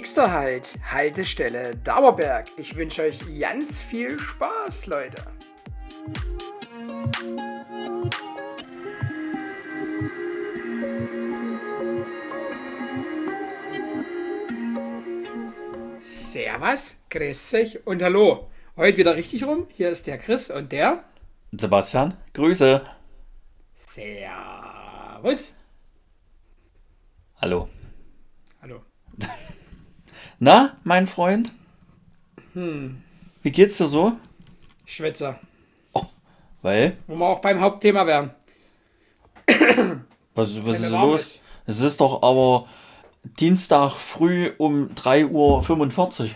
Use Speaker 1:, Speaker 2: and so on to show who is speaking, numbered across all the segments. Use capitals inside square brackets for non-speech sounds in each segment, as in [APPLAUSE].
Speaker 1: Nächster Halt, Haltestelle Dauerberg. Ich wünsche euch ganz viel Spaß, Leute. Servus, grüß dich und hallo. Heute wieder richtig rum. Hier ist der Chris und der
Speaker 2: Sebastian, Grüße.
Speaker 1: Servus.
Speaker 2: Hallo. Na, mein Freund? Wie geht's dir so?
Speaker 1: Schwätzer.
Speaker 2: Weil?
Speaker 1: Wo wir auch beim Hauptthema wären. [COUGHS]
Speaker 2: Was, was ist los?
Speaker 1: ist.
Speaker 2: Es ist doch aber Dienstag früh um 3.45 Uhr,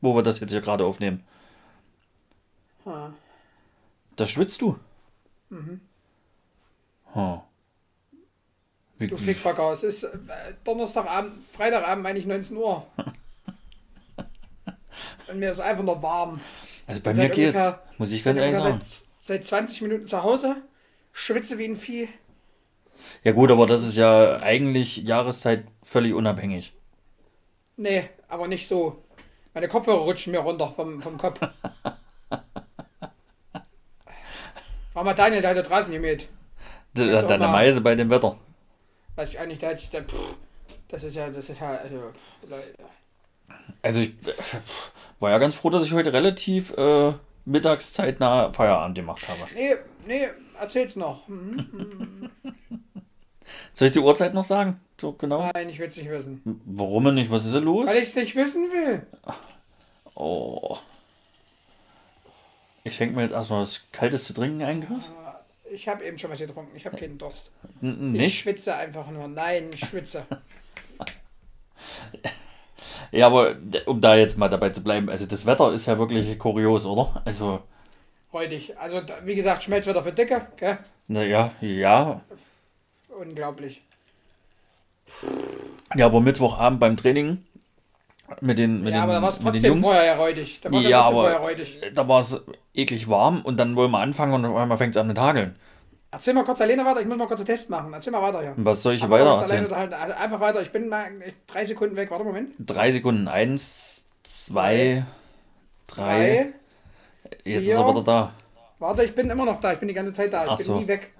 Speaker 2: wo wir das jetzt hier gerade aufnehmen.
Speaker 1: Ah.
Speaker 2: Da schwitzt du. Mhm. Hm. Wie,
Speaker 1: Du Flickfucker, es ist äh, Donnerstagabend, Freitagabend, meine ich 19 Uhr. [LAUGHS] Und mir ist einfach nur warm.
Speaker 2: also bei mir geht's,
Speaker 1: ungefähr-
Speaker 2: muss ich ganz ehrlich sagen.
Speaker 1: seit, seit 20 Minuten zu Hause, schwitze wie ein Vieh.
Speaker 2: Ja gut, aber das ist ja eigentlich Jahreszeit völlig unabhängig.
Speaker 1: Nee, aber nicht so. Meine Kopfhörer rutschen mir runter vom, vom Kopf. [LAUGHS] Frag mal Daniel, der hat da draußen gemäht.
Speaker 2: Da
Speaker 1: Jetzt
Speaker 2: hat eine Meise bei dem Wetter.
Speaker 1: Weiß ich eigentlich, der hat, der, pff, das ist ja, das ist ja, also, Leute.
Speaker 2: Also ich äh, war ja ganz froh, dass ich heute relativ äh, mittagszeitnah Feierabend gemacht habe.
Speaker 1: Nee, nee, erzähl's noch. Mhm.
Speaker 2: Soll ich die Uhrzeit noch sagen? So genau?
Speaker 1: Nein, ich will's nicht wissen.
Speaker 2: Warum denn nicht? Was ist denn los?
Speaker 1: Weil ich's nicht wissen will.
Speaker 2: Oh. Ich schenke mir jetzt erstmal was Kaltes zu trinken ein, Chris.
Speaker 1: Ich habe eben schon was getrunken. Ich habe keinen Durst.
Speaker 2: N-
Speaker 1: Ich
Speaker 2: Nicht?
Speaker 1: schwitze einfach nur. Nein, ich schwitze. [LAUGHS]
Speaker 2: Ja, aber um da jetzt mal dabei zu bleiben, also das Wetter ist ja wirklich kurios, oder? Also,
Speaker 1: Räudig. Also, wie gesagt, Schmelzwetter für Dicke. Gell?
Speaker 2: naja, ja.
Speaker 1: Unglaublich.
Speaker 2: Ja, aber Mittwochabend beim Training mit den, mit
Speaker 1: ja,
Speaker 2: den,
Speaker 1: aber da war es trotzdem vorher ja räudig. Da war es ja,
Speaker 2: Ja, aber-. Da war es eklig warm und dann wollen wir anfangen und auf einmal fängt es an mit Hageln.
Speaker 1: Erzähl mal kurz alleine weiter. Ich muss mal kurz einen Test machen. Erzähl mal weiter hier.
Speaker 2: Und was soll ich
Speaker 1: Aber
Speaker 2: weiter erzählen?
Speaker 1: Also einfach weiter. Ich bin mal drei Sekunden weg. Warte, Moment.
Speaker 2: Drei Sekunden. Eins, zwei, drei. Jetzt ist
Speaker 1: vier.
Speaker 2: er wieder da.
Speaker 1: Warte, ich bin immer noch da. Ich bin die ganze Zeit da. Ich
Speaker 2: Ach
Speaker 1: bin
Speaker 2: so.
Speaker 1: nie weg.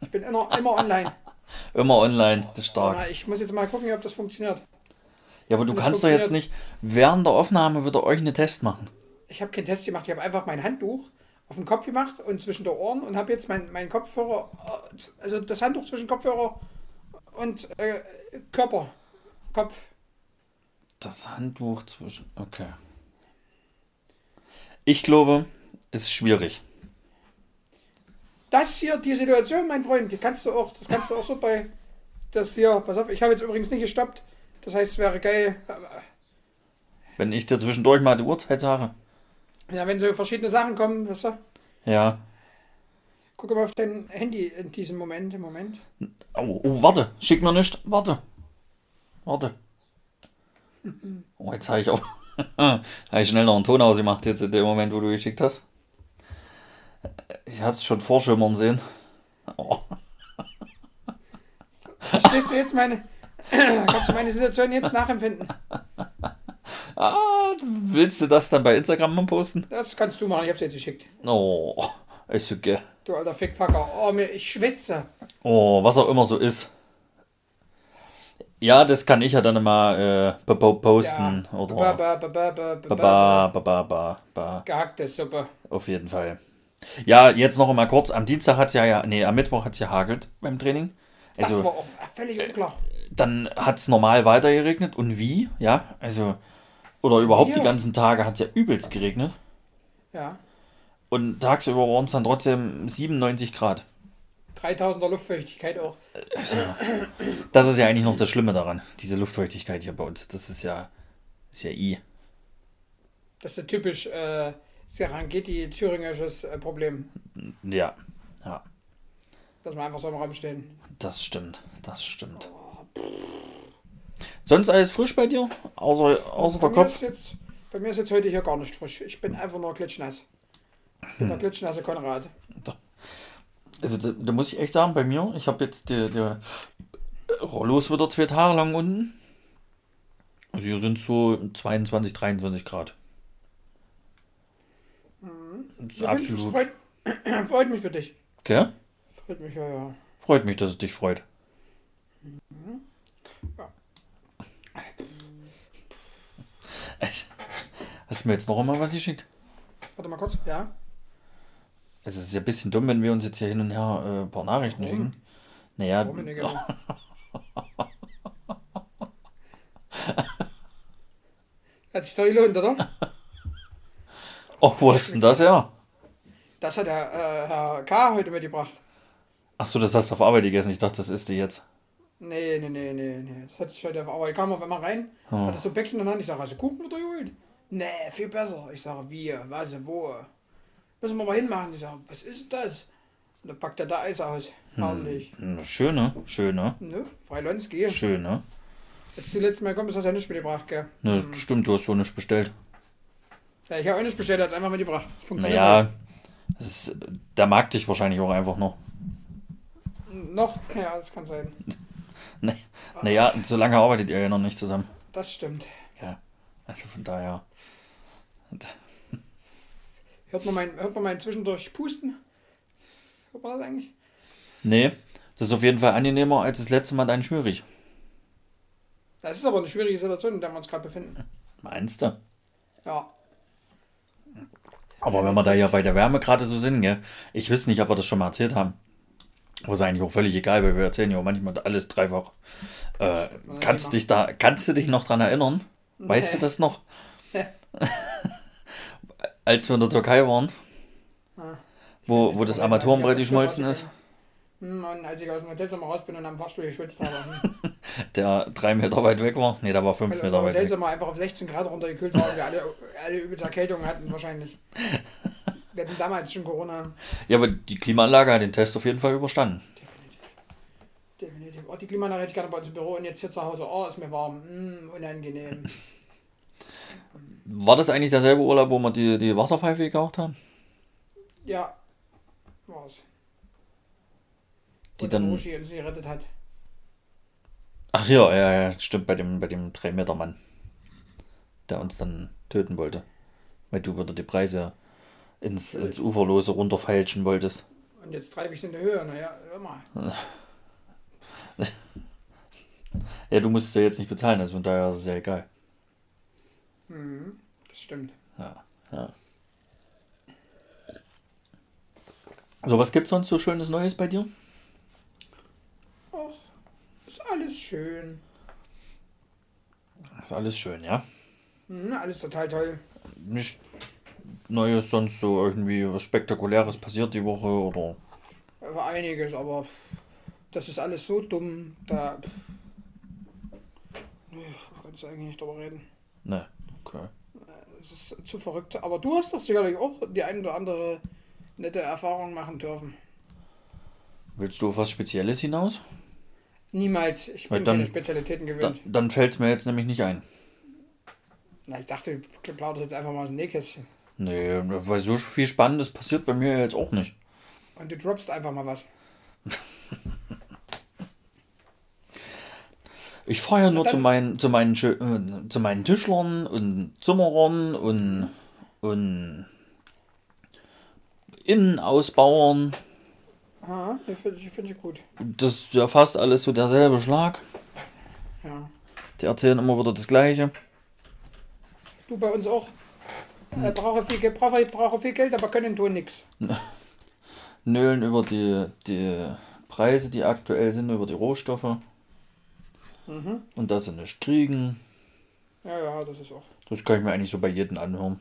Speaker 1: Ich bin immer, immer online. [LAUGHS]
Speaker 2: Immer online. Das ist stark.
Speaker 1: Ich muss jetzt mal gucken, ob das funktioniert.
Speaker 2: Ja, aber du
Speaker 1: das
Speaker 2: kannst doch jetzt nicht während der Aufnahme wieder euch einen Test machen.
Speaker 1: Ich habe keinen Test gemacht. Ich habe einfach mein Handtuch auf den Kopf gemacht und zwischen der Ohren und habe jetzt mein, mein Kopfhörer, also das Handtuch zwischen Kopfhörer und äh, Körper, Kopf.
Speaker 2: Das Handtuch zwischen. Okay. Ich glaube, es ist schwierig.
Speaker 1: Das hier, die Situation, mein Freund, die kannst du auch, das kannst du auch so bei das hier, pass auf, ich habe jetzt übrigens nicht gestoppt. Das heißt, es wäre geil,
Speaker 2: Wenn ich dir zwischendurch mal die Uhrzeit sage.
Speaker 1: Ja, wenn so verschiedene Sachen kommen, weißt du,
Speaker 2: Ja.
Speaker 1: guck mal auf dein Handy in diesem Moment, im Moment.
Speaker 2: Oh, oh, warte. Schick mir nicht. Warte. Warte. [LAUGHS] Oh, jetzt habe ich auch. [LAUGHS] habe ich schnell noch einen Ton ausgemacht, jetzt in dem Moment, wo du geschickt hast. Ich habe es schon vorschimmern sehen. Oh.
Speaker 1: Verstehst du jetzt meine, [CLEARS THROAT] kannst du meine Situation jetzt nachempfinden? [LAUGHS]
Speaker 2: Ah, willst du das dann bei Instagram mal posten?
Speaker 1: Das kannst du machen, ich hab's jetzt geschickt.
Speaker 2: Oh, ist okay.
Speaker 1: Du alter Fickfucker. Oh, mir, ich schwitze.
Speaker 2: Oh, was auch immer so ist. Ja, das kann ich ja dann mal äh, po- posten. Oder
Speaker 1: ba, ba, ba, ba, ba. Gehackte Suppe.
Speaker 2: Auf jeden Fall. Ja, jetzt noch mal kurz. Am Dienstag hat ja, ja, nee, am Mittwoch hat es ja hagelt beim Training.
Speaker 1: Das
Speaker 2: Also,
Speaker 1: war auch völlig unklar.
Speaker 2: dann hat es normal weiter geregnet. Und wie? Ja, also, oder überhaupt die
Speaker 1: Ja.
Speaker 2: ganzen Tage hat es ja übelst geregnet.
Speaker 1: Ja.
Speaker 2: Und tagsüber waren es dann trotzdem 97 Grad.
Speaker 1: 3000er Luftfeuchtigkeit auch.
Speaker 2: Das ist ja eigentlich noch das Schlimme daran, diese Luftfeuchtigkeit hier bei uns. Das ist ja, ist ja I.
Speaker 1: Das ist ja typisch äh, Serengeti-thüringisches äh, Problem,
Speaker 2: Ja, ja,
Speaker 1: dass wir einfach so im Raum stehen.
Speaker 2: das stimmt, das stimmt. Sonst alles frisch bei dir? Außer, außer
Speaker 1: Bei
Speaker 2: der Kopf?
Speaker 1: jetzt, bei mir ist jetzt heute hier gar nicht frisch. Ich bin einfach nur klitschnass. Ich bin der klitschnasse Konrad.
Speaker 2: Also da, da muss ich echt sagen, bei mir, ich habe jetzt die, die Rollos wieder zwei Tage lang unten. Also hier sind so 22, 23 Grad. Das ist
Speaker 1: ich,
Speaker 2: absolut.
Speaker 1: Freut, [CLEARS THROAT] freut mich für dich.
Speaker 2: Gell?
Speaker 1: Freut mich, ja, ja.
Speaker 2: Freut mich, dass es dich freut.
Speaker 1: Ja.
Speaker 2: Hast du mir jetzt noch einmal was geschickt?
Speaker 1: Warte mal kurz. Ja.
Speaker 2: Also es ist ja ein bisschen dumm, wenn wir uns jetzt hier hin und her äh, ein paar Nachrichten
Speaker 1: Warum?
Speaker 2: schicken. Naja,
Speaker 1: Warum denn? [LAUGHS] Hat sich doch gelohnt, oder?
Speaker 2: oh, wo hast du denn das her?
Speaker 1: Das hat der äh, Herr K. heute mitgebracht.
Speaker 2: Achso, das hast du auf Arbeit gegessen. Ich dachte, das isst du jetzt.
Speaker 1: Nee, nee, nee, nee, nee. Das hatte ich heute auf Arbeit. Kam auf einmal rein,
Speaker 2: Hm.
Speaker 1: hatte so Bäckchen in der Hand. Ich sage, du Kuchen wieder geholt? Nee, viel besser. Ich sage, wie, was, wo? Müssen wir mal hinmachen. Ich sage, was ist das? Und dann packt er da Eis aus. Herrlich.
Speaker 2: Hm, Schön, ne? Schön, ne?
Speaker 1: Ne? Freilonski.
Speaker 2: Schön, ne?
Speaker 1: Als du letztes Mal kommst, hast du ja nichts mitgebracht, gell?
Speaker 2: ne Stimmt, du hast so nichts bestellt.
Speaker 1: Ja, ich habe auch nicht bestellt, er hat es einfach mitgebracht. Funktioniert
Speaker 2: Naja, ist, der mag dich wahrscheinlich auch einfach noch.
Speaker 1: halt. Noch? Ja, das kann sein. [LAUGHS] [LAUGHS]
Speaker 2: Naja, so lange arbeitet ihr ja noch nicht zusammen.
Speaker 1: Das stimmt.
Speaker 2: Ja. Also von daher.
Speaker 1: Hört man mein, hört man mein zwischendurch Pusten? Hört man das eigentlich?
Speaker 2: Nee, das ist auf jeden Fall angenehmer als das letzte Mal dein Schmierig.
Speaker 1: Das ist aber eine schwierige Situation, in der wir uns gerade befinden.
Speaker 2: Meinst du?
Speaker 1: Ja.
Speaker 2: Aber wenn wir da ja bei der Wärme gerade so sind, gell? Ich weiß nicht, ob wir das schon mal erzählt haben. Aber ist eigentlich auch völlig egal, weil wir erzählen ja manchmal alles dreifach. Äh, kannst, dich da, kannst du dich noch dran erinnern? Weißt du das noch? [LAUGHS] [LAUGHS] Als wir in der Türkei waren,
Speaker 1: Ah.
Speaker 2: wo, wo das Armaturenbrett geschmolzen ist,
Speaker 1: Hm, Und als ich aus dem Hotelzimmer raus bin und am Fahrstuhl geschwitzt habe. [LAUGHS] hm.
Speaker 2: der drei Meter weit weg war. Nee, der war fünf Meter weit weg.
Speaker 1: Hotelzimmer einfach auf 16 Grad runtergekühlt war und wir alle, alle übelst Erkältungen hatten wahrscheinlich. Wir hatten damals schon Corona.
Speaker 2: Ja, aber die Klimaanlage hat den Test auf jeden Fall überstanden.
Speaker 1: Definitiv. Oh, die Klimaanlage hätte ich gerne bei uns im Büro und jetzt hier zu Hause. Oh, ist mir warm. Hm, unangenehm.
Speaker 2: War das eigentlich derselbe Urlaub, wo wir die, die Wasserpfeife gekauft haben?
Speaker 1: Ja, war's.
Speaker 2: Die
Speaker 1: der
Speaker 2: dann-
Speaker 1: Roshi uns gerettet hat.
Speaker 2: Ach ja, ja, ja, stimmt, bei dem, bei dem 3-Meter-Mann, der uns dann töten wollte. Weil du wieder die Preise ins, ins Uferlose runterfeilschen wolltest.
Speaker 1: Und jetzt treibe ich in die Höhe. Naja, hör mal. [LAUGHS]
Speaker 2: Ja, du musst es ja jetzt nicht bezahlen, also von daher ist es ja egal.
Speaker 1: Mhm, das stimmt.
Speaker 2: Ja, ja. So, was gibt's sonst so schönes Neues bei dir?
Speaker 1: Och, ist alles schön.
Speaker 2: Ist alles schön, ja?
Speaker 1: Mhm, alles total toll.
Speaker 2: Nicht Neues sonst so irgendwie was Spektakuläres passiert die Woche oder.
Speaker 1: War einiges, aber das ist alles so dumm. Da. Nee, kannst du eigentlich nicht drüber reden.
Speaker 2: Ne, okay.
Speaker 1: Es ist zu verrückt. Aber du hast doch sicherlich auch die ein oder andere nette Erfahrung machen dürfen.
Speaker 2: Willst du auf was Spezielles hinaus?
Speaker 1: Niemals. Ich
Speaker 2: Weil
Speaker 1: bin
Speaker 2: dann-
Speaker 1: keine Spezialitäten gewöhnt.
Speaker 2: Dann, dann fällt es mir jetzt nämlich nicht ein.
Speaker 1: Na, ich dachte, du plauderst jetzt einfach mal aus dem Nähkästchen.
Speaker 2: Nee, weil so viel Spannendes passiert bei mir jetzt auch nicht.
Speaker 1: Und du droppst einfach mal was. [LAUGHS]
Speaker 2: Ich fahre ja nur zu meinen, zu meinen, äh, zu meinen Tischlern und Zimmerern und, und Innenausbauern.
Speaker 1: Aha, die finde ich, find ich gut.
Speaker 2: Das ist ja fast alles so derselbe Schlag.
Speaker 1: Ja.
Speaker 2: Die erzählen immer wieder das Gleiche.
Speaker 1: Du bei uns auch.
Speaker 2: Hm.
Speaker 1: Äh, brauche viel, Geld- brauche, brauche viel Geld, aber können tun nichts. [LAUGHS]
Speaker 2: Nölen über die, die Preise, die aktuell sind, über die Rohstoffe.
Speaker 1: Mhm.
Speaker 2: Und dass sie nicht kriegen.
Speaker 1: Ja, ja, das ist auch.
Speaker 2: Das kann ich mir eigentlich so bei jedem anhören.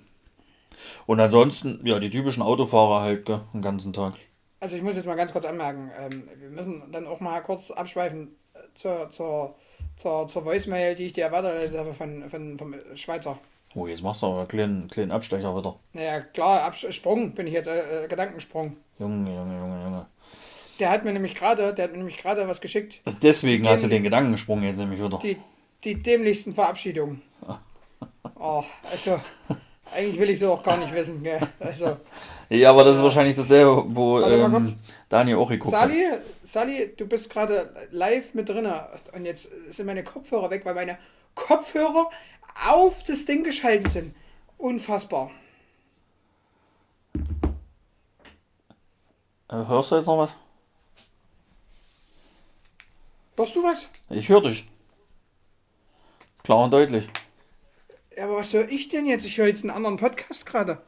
Speaker 2: Und ansonsten, ja, die typischen Autofahrer halt, gell, den ganzen Tag.
Speaker 1: Also ich muss jetzt mal ganz kurz anmerken, ähm, wir müssen dann auch mal kurz abschweifen äh, zur, zur, zur, zur Voicemail, die ich dir weitergeleitet habe von, von, vom Schweizer.
Speaker 2: Oh, jetzt machst du aber einen kleinen, kleinen Abstecher wieder.
Speaker 1: Naja, klar, Absprung bin ich jetzt, äh, äh, Gedankensprung.
Speaker 2: Junge, Junge, Junge, Junge.
Speaker 1: Der hat mir nämlich gerade, der hat mir nämlich gerade was geschickt.
Speaker 2: Deswegen
Speaker 1: Die
Speaker 2: hast du den Gedankensprung jetzt nämlich wieder.
Speaker 1: Die, die dämlichsten Verabschiedungen. [LAUGHS] Oh, also, eigentlich will ich so auch gar nicht wissen, gell? Also,
Speaker 2: Ja, aber das ist wahrscheinlich dasselbe, wo ähm. Daniel auch geguckt hat.
Speaker 1: Sally, Sally, du bist gerade live mit drin und jetzt sind meine Kopfhörer weg, weil meine Kopfhörer auf das Ding geschaltet sind. Unfassbar.
Speaker 2: Äh, hörst du jetzt noch was?
Speaker 1: Hörst du was?
Speaker 2: Ich höre dich. Klar und deutlich.
Speaker 1: Ja, aber was höre ich denn jetzt? Ich höre jetzt einen anderen Podcast gerade.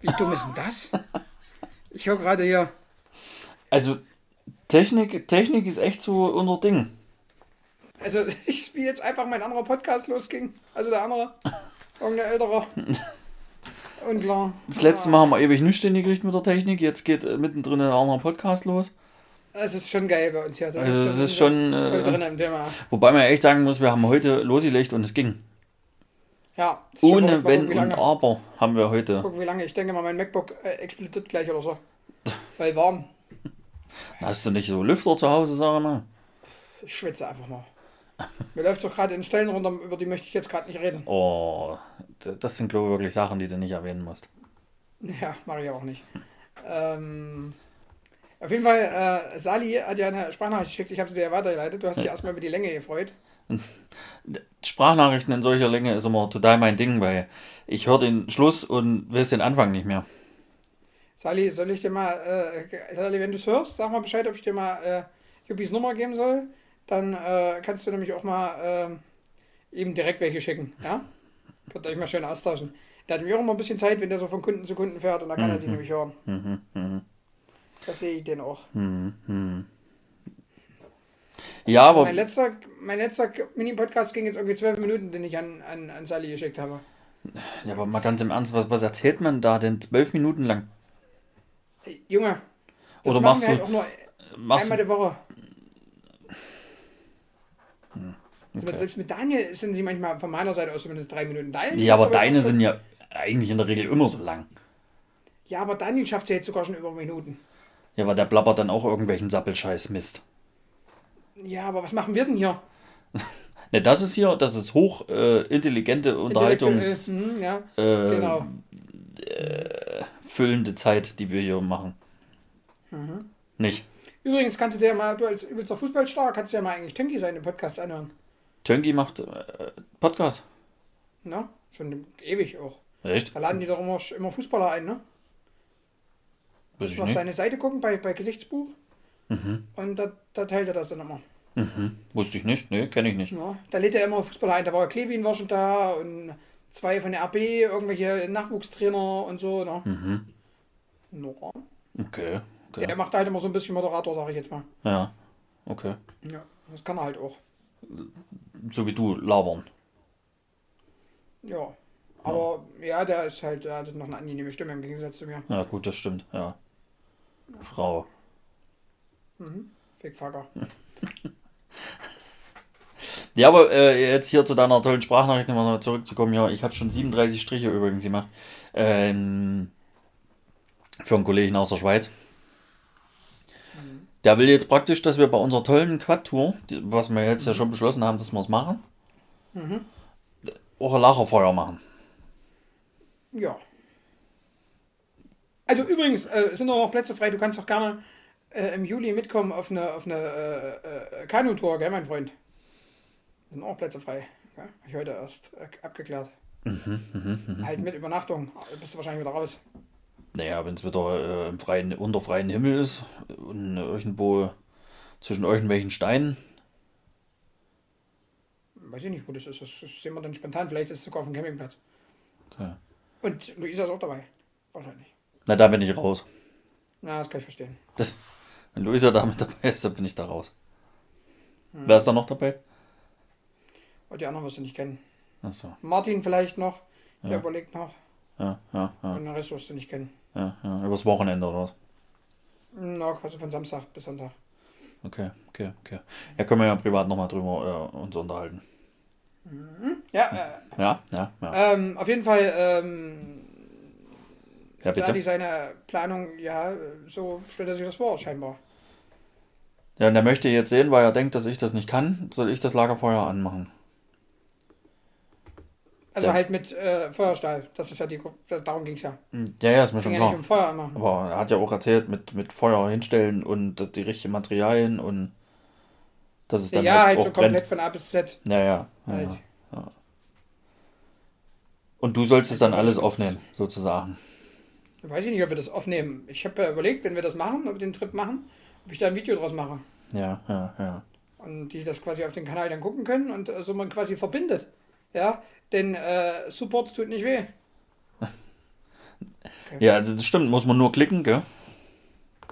Speaker 1: Wie dumm ist denn das? Ich höre gerade hier.
Speaker 2: Also, Technik, Technik ist echt so unser Ding.
Speaker 1: Also, [LAUGHS] ich, wie jetzt einfach mein anderer Podcast losging. Also der andere. Irgendein älterer. [LAUGHS] Und klar.
Speaker 2: Das letzte Mal haben wir ewig nichts hingekriegt mit der Technik. Jetzt geht äh, mittendrin ein anderer Podcast los.
Speaker 1: Es ist schon geil bei uns hier. Das
Speaker 2: Also, das ist schon,
Speaker 1: voll
Speaker 2: äh,
Speaker 1: drin im Thema.
Speaker 2: Wobei man echt sagen muss, wir haben heute losgelegt und es ging.
Speaker 1: Ja. das ist
Speaker 2: Ohne Wenn
Speaker 1: gucken, wie
Speaker 2: und. Aber haben wir heute.
Speaker 1: Gucken, wie lange. Ich denke mal, mein MacBook äh, explodiert gleich oder so. Weil warm. [LAUGHS]
Speaker 2: Hast du nicht so Lüfter zu Hause, sag mal?
Speaker 1: Ich schwitze einfach mal. Mir läuft doch gerade in Stellen runter, über die möchte ich jetzt gerade nicht reden.
Speaker 2: Oh, das sind, glaube ich, wirklich Sachen, die du nicht erwähnen musst.
Speaker 1: Ja, mache ich auch nicht. Ähm, auf jeden Fall, äh, Sali hat ja eine Sprachnachricht geschickt, ich habe sie dir ja weitergeleitet. Du hast dich [LAUGHS] erstmal über die Länge gefreut. [LAUGHS]
Speaker 2: Sprachnachrichten in solcher Länge ist immer total mein Ding, weil ich höre den Schluss und weiß den Anfang nicht mehr.
Speaker 1: Sali, soll ich dir mal, äh, Sali, wenn du es hörst, sag mal Bescheid, ob ich dir mal äh, Juppis Nummer geben soll. Dann äh, kannst du nämlich auch mal äh, ihm direkt welche schicken. Ja? [LAUGHS] Könnt ihr euch mal schön austauschen. Der hat nämlich auch immer ein bisschen Zeit, wenn der so von Kunden zu Kunden fährt und da kann er die nämlich hören.
Speaker 2: Mhm, mhm,
Speaker 1: Das sehe ich den auch.
Speaker 2: mhm, mhm. Ja, aber
Speaker 1: Mein letzter, mein letzter Mini-Podcast ging jetzt irgendwie zwölf Minuten, den ich an, an, an Sally geschickt habe.
Speaker 2: Ja, aber mal ganz im Ernst, was, was erzählt man da denn zwölf Minuten lang?
Speaker 1: Junge,
Speaker 2: Oder machst du-
Speaker 1: halt auch nur
Speaker 2: Machst
Speaker 1: einmal die Woche. Also mit,
Speaker 2: okay.
Speaker 1: selbst mit Daniel sind sie manchmal von meiner Seite aus zumindest drei Minuten. Daniel
Speaker 2: Ja, aber deine sind ja eigentlich in der Regel immer so lang.
Speaker 1: Ja, aber Daniel schafft ja jetzt sogar schon über Minuten.
Speaker 2: Ja, weil der blabbert dann auch irgendwelchen Sappelscheiß Mist.
Speaker 1: Ja, aber was machen wir denn hier? [LAUGHS]
Speaker 2: Ne, das ist hier, das ist hoch äh, intelligente Unterhaltungs
Speaker 1: Intellektuell, hm, ja,
Speaker 2: äh,
Speaker 1: genau.
Speaker 2: füllende Zeit, die wir hier machen.
Speaker 1: Mhm.
Speaker 2: Nicht.
Speaker 1: Übrigens kannst du dir mal, du als übelster Fußballstar, kannst du ja mal eigentlich Tönki seine Podcasts anhören.
Speaker 2: Tönki macht äh, Podcast.
Speaker 1: Ne? Schon ewig auch.
Speaker 2: Echt?
Speaker 1: Da laden die doch immer, immer Fußballer ein, ne?
Speaker 2: Ich
Speaker 1: auf
Speaker 2: nicht.
Speaker 1: seine Seite gucken bei, bei Gesichtsbuch.
Speaker 2: Mhm.
Speaker 1: Und da, da teilt er das dann immer.
Speaker 2: Mhm. Wusste ich nicht. Nee, kenne ich nicht.
Speaker 1: Ja, da lädt er immer Fußballer ein. Da war Klevin war schon da und zwei von der AB, irgendwelche Nachwuchstrainer und so. Ne?
Speaker 2: Mhm.
Speaker 1: Ja.
Speaker 2: Okay. okay.
Speaker 1: Der macht halt immer so ein bisschen Moderator, sage ich jetzt mal.
Speaker 2: Ja. Okay.
Speaker 1: Ja, das kann er halt auch.
Speaker 2: So wie du labern.
Speaker 1: Ja. Aber ja, der ist halt, der hat noch eine angenehme Stimme im Gegensatz zu mir.
Speaker 2: Ja, gut, das stimmt. Ja. Frau.
Speaker 1: Fickfucker. [LAUGHS]
Speaker 2: Ja, aber äh, jetzt hier zu deiner tollen Sprachnachricht nochmal zurückzukommen. Ja, ich habe schon 37 Striche übrigens gemacht. Ähm, für einen Kollegen aus der Schweiz. Der will jetzt praktisch, dass wir bei unserer tollen Quad-Tour, was wir jetzt ja schon beschlossen haben, dass wir es machen, auch ein Lagerfeuer machen.
Speaker 1: Ja. Also übrigens, äh, sind auch noch Plätze frei. Du kannst auch gerne äh, im Juli mitkommen auf eine, auf eine äh, äh, Kanutour, gell, mein Freund? Sind auch Plätze frei. Gell? Hab ich heute erst äh, abgeklärt. halt mit Übernachtung. Bist du wahrscheinlich wieder raus.
Speaker 2: Naja, wenn es wieder äh, im freien, unter freien Himmel ist und irgendwo zwischen irgendwelchen Steinen.
Speaker 1: Weiß ich nicht, wo das ist. Das, sehen wir dann spontan. Vielleicht ist es sogar auf dem Campingplatz.
Speaker 2: Okay.
Speaker 1: Und Luisa ist auch dabei. Wahrscheinlich.
Speaker 2: Na, da bin ich raus.
Speaker 1: Na, das kann ich verstehen.
Speaker 2: Das, wenn Luisa da mit dabei ist, dann bin ich da raus. Wer ist da noch dabei?
Speaker 1: Und die anderen wirst du nicht kennen.
Speaker 2: Achso.
Speaker 1: Martin vielleicht noch. Der
Speaker 2: Ja.
Speaker 1: überlegt noch.
Speaker 2: Ja, ja, ja,
Speaker 1: Und den Rest wirst du nicht kennen.
Speaker 2: ja, ja. Übers Wochenende oder was?
Speaker 1: Na, also von Samstag bis Sonntag.
Speaker 2: Okay, okay, okay. Ja, können wir ja privat nochmal drüber äh, uns unterhalten.
Speaker 1: Ja, äh,
Speaker 2: Ja, ja, ja.
Speaker 1: Ähm, auf jeden Fall, ähm,
Speaker 2: Ja, bitte.
Speaker 1: seine Planung, ja, so stellt er sich das vor, scheinbar.
Speaker 2: Ja, und er möchte jetzt sehen, weil er denkt, dass ich das nicht kann, soll ich das Lagerfeuer anmachen.
Speaker 1: Also
Speaker 2: Ja.
Speaker 1: halt mit äh, Feuerstahl. Das ist ja die, darum ging es ja.
Speaker 2: Ja, ja, ist mir
Speaker 1: Ging
Speaker 2: schon
Speaker 1: ja
Speaker 2: klar.
Speaker 1: nicht um Feuer anmachen.
Speaker 2: Aber er hat ja auch erzählt, mit, mit Feuer hinstellen und die richtigen Materialien und dass es dann
Speaker 1: Ja, halt
Speaker 2: auch
Speaker 1: so komplett
Speaker 2: brennt.
Speaker 1: von A bis Z.
Speaker 2: Ja, ja. ja,
Speaker 1: Halt.
Speaker 2: ja. Und du sollst es dann
Speaker 1: Also,
Speaker 2: alles
Speaker 1: das-
Speaker 2: aufnehmen, sozusagen.
Speaker 1: Weiß ich nicht, ob wir das aufnehmen. Ich habe ja überlegt, wenn wir das machen, ob wir den Trip machen, ob ich da ein Video draus mache.
Speaker 2: Ja, ja, ja.
Speaker 1: Und die das quasi auf den Kanal dann gucken können und äh, so man quasi verbindet. Ja, denn äh, Support tut nicht weh. [LAUGHS]
Speaker 2: Ja, das stimmt. Muss man nur klicken, gell?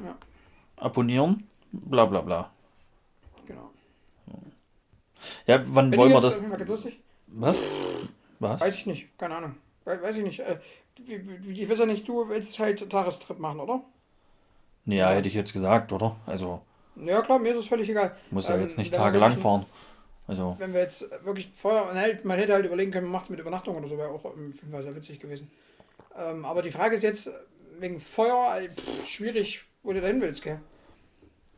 Speaker 1: Ja.
Speaker 2: Abonnieren, bla bla bla.
Speaker 1: Genau.
Speaker 2: Ja, wann
Speaker 1: Wenn
Speaker 2: wollen wir das. Was? Was?
Speaker 1: Weiß ich nicht, keine Ahnung. We weiß ich nicht. Äh, ich weiß ja nicht, du willst halt Tagestrip machen, oder?
Speaker 2: Ja, hätte ich jetzt gesagt, oder? Also,
Speaker 1: Ja klar, mir ist es völlig egal.
Speaker 2: muss ja
Speaker 1: Ähm,
Speaker 2: jetzt nicht tagelang fahren. Also,
Speaker 1: Wenn wir jetzt wirklich Feuer und halt, man hätte halt überlegen können, man macht es mit Übernachtung oder so, wäre auch im Film sehr witzig gewesen. Ähm, aber die Frage ist jetzt, wegen Feuer, äh, pff, schwierig, wo du dahin willst, gell?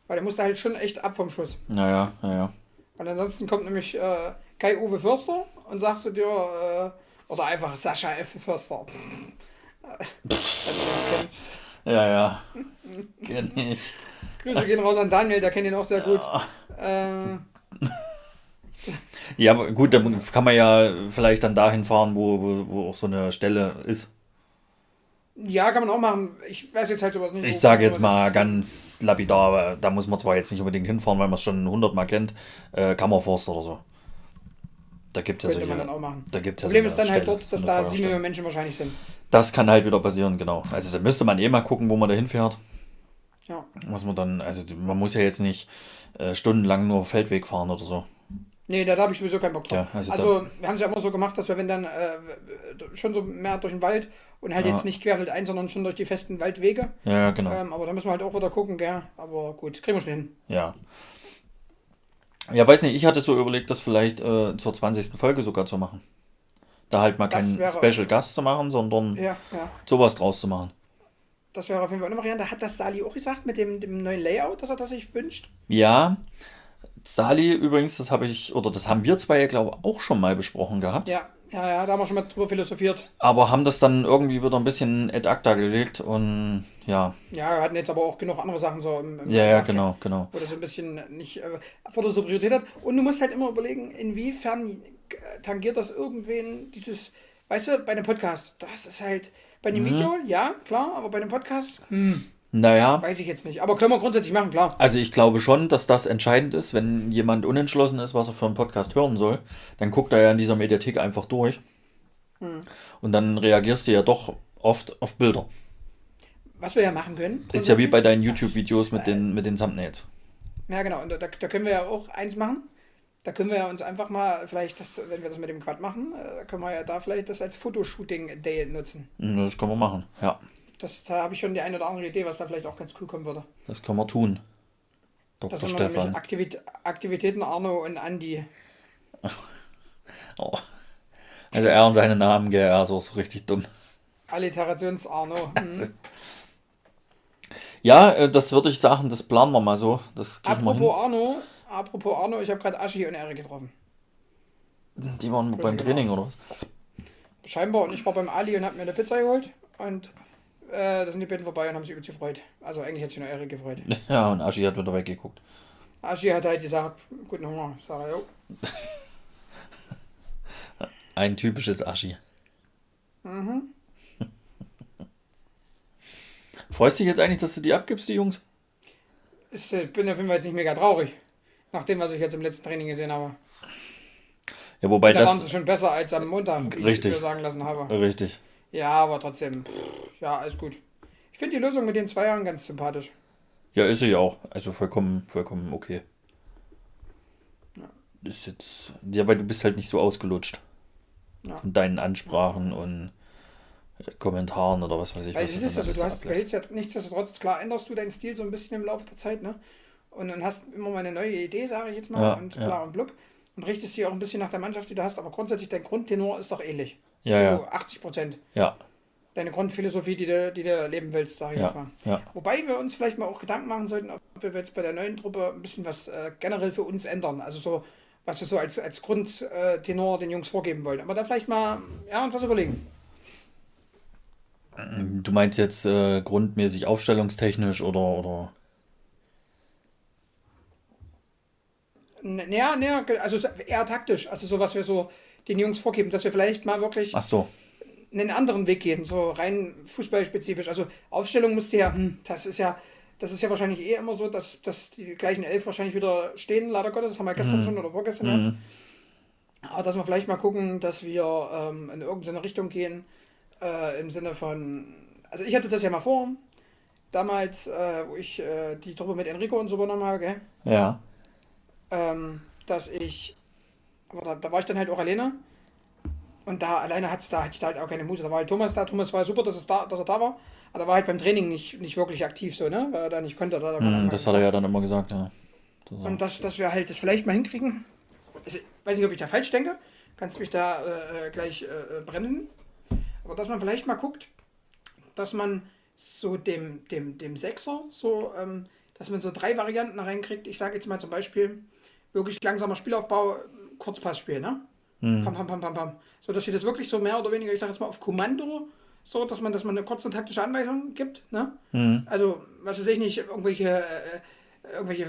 Speaker 1: Weil der musste halt schon echt ab vom Schuss.
Speaker 2: naja, naja.
Speaker 1: Und ansonsten kommt nämlich äh, Kai-Uwe Förster und sagt zu dir, äh, oder einfach Sascha F. Förster. Wenn du ihn kennst.
Speaker 2: Ja, ja. Kenn ich.
Speaker 1: Grüße gehen raus an Daniel, der kennt ihn auch sehr gut. Äh,
Speaker 2: Ja, gut, dann kann man ja vielleicht dann dahin fahren, wo, wo, wo auch so eine Stelle ist.
Speaker 1: ja, kann man auch machen. Ich weiß jetzt halt sowas nicht.
Speaker 2: Ich sage jetzt mal ganz lapidar, da muss man zwar jetzt nicht unbedingt hinfahren, weil man es schon hundertmal kennt, äh, Kammerforst oder so. Da gibt es ja
Speaker 1: Könnte man dann
Speaker 2: solche.
Speaker 1: auch machen.
Speaker 2: Da gibt's ja
Speaker 1: Problem ist dann halt
Speaker 2: Stelle,
Speaker 1: dort, dass da sieben. Millionen Menschen wahrscheinlich sind.
Speaker 2: Das kann halt wieder passieren, genau. Also da müsste man eh mal gucken, wo man da hinfährt.
Speaker 1: Ja.
Speaker 2: Was man dann, also man muss ja jetzt nicht äh, stundenlang nur Feldweg fahren oder so.
Speaker 1: Nee, da, habe ich sowieso keinen Bock drauf.
Speaker 2: Ja, also
Speaker 1: also, wir haben es ja immer so gemacht, dass wir, wenn dann äh, schon so mehr durch den Wald und halt
Speaker 2: Ja.
Speaker 1: jetzt nicht querfeld ein, sondern schon durch die festen Waldwege.
Speaker 2: Ja, genau.
Speaker 1: Ähm, aber da müssen wir halt auch wieder gucken, gell? Aber gut, kriegen wir schon hin.
Speaker 2: Ja. Ja, weiß nicht, ich hatte so überlegt, das vielleicht äh, zur 20. Folge sogar zu machen. Da halt mal
Speaker 1: Das
Speaker 2: keinen Special Gast zu machen, sondern
Speaker 1: ja.
Speaker 2: sowas draus zu machen.
Speaker 1: Das wäre auf jeden Fall eine Variante. Hat das Sali auch gesagt mit dem, dem neuen Layout, dass er das sich wünscht?
Speaker 2: Ja, Sali übrigens, das habe ich, oder das haben wir zwei ja, glaube ich, auch schon mal besprochen gehabt.
Speaker 1: Ja, ja, ja, da haben wir schon mal drüber philosophiert.
Speaker 2: Aber haben das dann irgendwie wieder ein bisschen ad acta gelegt und ja,
Speaker 1: Ja, wir hatten jetzt aber auch genug andere Sachen so im, im
Speaker 2: ja, ja, genau, genau.
Speaker 1: Wo das so ein bisschen nicht äh, vorderste Priorität hat. Und du musst halt immer überlegen, inwiefern äh, tangiert das irgendwen, dieses, weißt du, bei einem Podcast. Das ist halt, bei
Speaker 2: Mhm.
Speaker 1: einem Video, ja, klar, aber bei einem Podcast, hm,
Speaker 2: Naja,
Speaker 1: weiß ich jetzt nicht. Aber können wir grundsätzlich machen, klar.
Speaker 2: also ich glaube schon, dass das entscheidend ist, wenn jemand unentschlossen ist, was er für einen Podcast hören soll, dann guckt er ja in dieser Mediathek einfach durch.
Speaker 1: Hm.
Speaker 2: Und dann reagierst du ja doch oft auf Bilder.
Speaker 1: Was wir ja machen können.
Speaker 2: Ist ja wie bei deinen YouTube-Videos mit den, mit den Thumbnails.
Speaker 1: Ja, genau. Und da, da können wir ja auch eins machen. Da können wir ja uns einfach mal, vielleicht, das, wenn wir das mit dem Quad machen, äh, da können wir ja da vielleicht das als Fotoshooting-Day nutzen.
Speaker 2: Das können wir machen, ja.
Speaker 1: Das, da habe ich schon die eine oder andere Idee, was da vielleicht auch ganz cool kommen würde.
Speaker 2: Das können wir tun.
Speaker 1: Das
Speaker 2: Dr.
Speaker 1: sind wir nämlich
Speaker 2: Stefan.
Speaker 1: Aktivit Aktivitäten Arno und Andi. [LAUGHS]
Speaker 2: Oh. Also er und seine Namen, gell, auch so richtig dumm.
Speaker 1: Alliterations-Arno. Hm. [LAUGHS]
Speaker 2: Ja, äh, das würde ich sagen, das planen wir mal so. Das
Speaker 1: apropos. Arno, apropos Arno, ich habe gerade Aschi und Erik getroffen.
Speaker 2: Die waren
Speaker 1: Grüße
Speaker 2: beim Training
Speaker 1: raus.
Speaker 2: oder was?
Speaker 1: Scheinbar. Und ich war beim Ali und habe mir eine Pizza geholt. Und äh, da sind die beiden vorbei und haben sich übelst gefreut. Also eigentlich hat sich nur Erik gefreut. [LAUGHS]
Speaker 2: Ja, und Aschi hat wieder weggeguckt.
Speaker 1: Aschi hat halt gesagt, guten Hunger. Ich sage, jo. [LAUGHS]
Speaker 2: Ein typisches Aschi.
Speaker 1: Mhm. [LAUGHS]
Speaker 2: Freust dich jetzt eigentlich, dass du die abgibst, die Jungs?
Speaker 1: Ich äh, bin auf jeden Fall jetzt nicht mega traurig. Nach dem, was ich jetzt im letzten Training gesehen habe.
Speaker 2: Ja, wobei
Speaker 1: da waren sie
Speaker 2: das.
Speaker 1: schon besser als am Montag, wie
Speaker 2: Richtig.
Speaker 1: ich sagen lassen habe.
Speaker 2: Richtig.
Speaker 1: Ja, aber trotzdem, pff, ja, alles gut. Ich finde die Lösung mit den zwei Jahren ganz sympathisch.
Speaker 2: Ja, ist sie ja auch. Also vollkommen, vollkommen okay.
Speaker 1: Ja.
Speaker 2: Ist jetzt. Ja, weil du bist halt nicht so ausgelutscht.
Speaker 1: Ja.
Speaker 2: Von deinen Ansprachen und Kommentaren oder was weiß ich.
Speaker 1: Weil
Speaker 2: was
Speaker 1: es
Speaker 2: du
Speaker 1: ist also, du hast, behältst ja nichtsdestotrotz, klar änderst du deinen Stil so ein bisschen im Laufe der Zeit, ne? Und dann hast immer mal eine neue Idee, sage ich jetzt mal,
Speaker 2: Ja,
Speaker 1: und
Speaker 2: ja.
Speaker 1: bla und blub. Und richtest dich auch ein bisschen nach der Mannschaft, die du hast, aber grundsätzlich dein Grundtenor ist doch ähnlich.
Speaker 2: Ja,
Speaker 1: so
Speaker 2: ja.
Speaker 1: 80 Prozent.
Speaker 2: Ja,
Speaker 1: Deine Grundphilosophie, die du, die du leben willst, sage ich
Speaker 2: Ja.
Speaker 1: jetzt mal.
Speaker 2: ja.
Speaker 1: Wobei wir uns vielleicht mal auch Gedanken machen sollten, ob wir jetzt bei der neuen Truppe ein bisschen was äh, generell für uns ändern. Also so, was wir so als, als Grundtenor den Jungs vorgeben wollen. Aber da vielleicht mal, ja, uns was überlegen.
Speaker 2: Du meinst jetzt äh, grundmäßig aufstellungstechnisch oder, oder.
Speaker 1: Naja, naja, also so- eher taktisch. Also so, was wir so den Jungs vorgeben, dass wir vielleicht mal wirklich
Speaker 2: Ach so.
Speaker 1: einen anderen Weg gehen, so rein fußballspezifisch. Also Aufstellung musste ja, hm, das ist ja, das ist ja wahrscheinlich eh immer so, dass, dass die gleichen elf wahrscheinlich wieder stehen, leider Gottes. Das haben wir gestern schon oder vorgestern gehabt.
Speaker 2: Mhm.
Speaker 1: Aber dass wir vielleicht mal gucken, dass wir ähm, in irgendeine Richtung gehen, äh, im Sinne von, also ich hatte das ja mal vor, damals, äh, wo ich äh, die Truppe mit Enrico und so übernommen habe, gell?
Speaker 2: Ja.
Speaker 1: ähm, dass ich, aber da, da war ich dann halt auch alleine. Und da alleine hat's da, hatte ich da halt auch keine Muse. Da war halt Thomas da. Thomas war super, dass, es da, dass er da war. Aber er war halt beim Training nicht, nicht wirklich aktiv so, ne? Weil er da nicht konnte. Da, da Anfang
Speaker 2: das hat er ja dann immer gesagt, ja. Das
Speaker 1: und dass, dass wir halt das vielleicht mal hinkriegen. Also, ich weiß nicht, ob ich da falsch denke. Kannst mich da äh, gleich äh, bremsen. Aber dass man vielleicht mal guckt, dass man so dem, dem, dem Sechser, so, ähm, dass man so drei Varianten reinkriegt. Ich sage jetzt mal zum Beispiel, wirklich langsamer Spielaufbau, Kurzpassspiel, ne? Pam, pam, pam, pam, pam. So, dass sie das wirklich so mehr oder weniger, ich sage jetzt mal auf Kommando, so, dass man, dass man eine kurze taktische Anweisung gibt, ne? Also, was weiß ich nicht, irgendwelche, äh, irgendwelche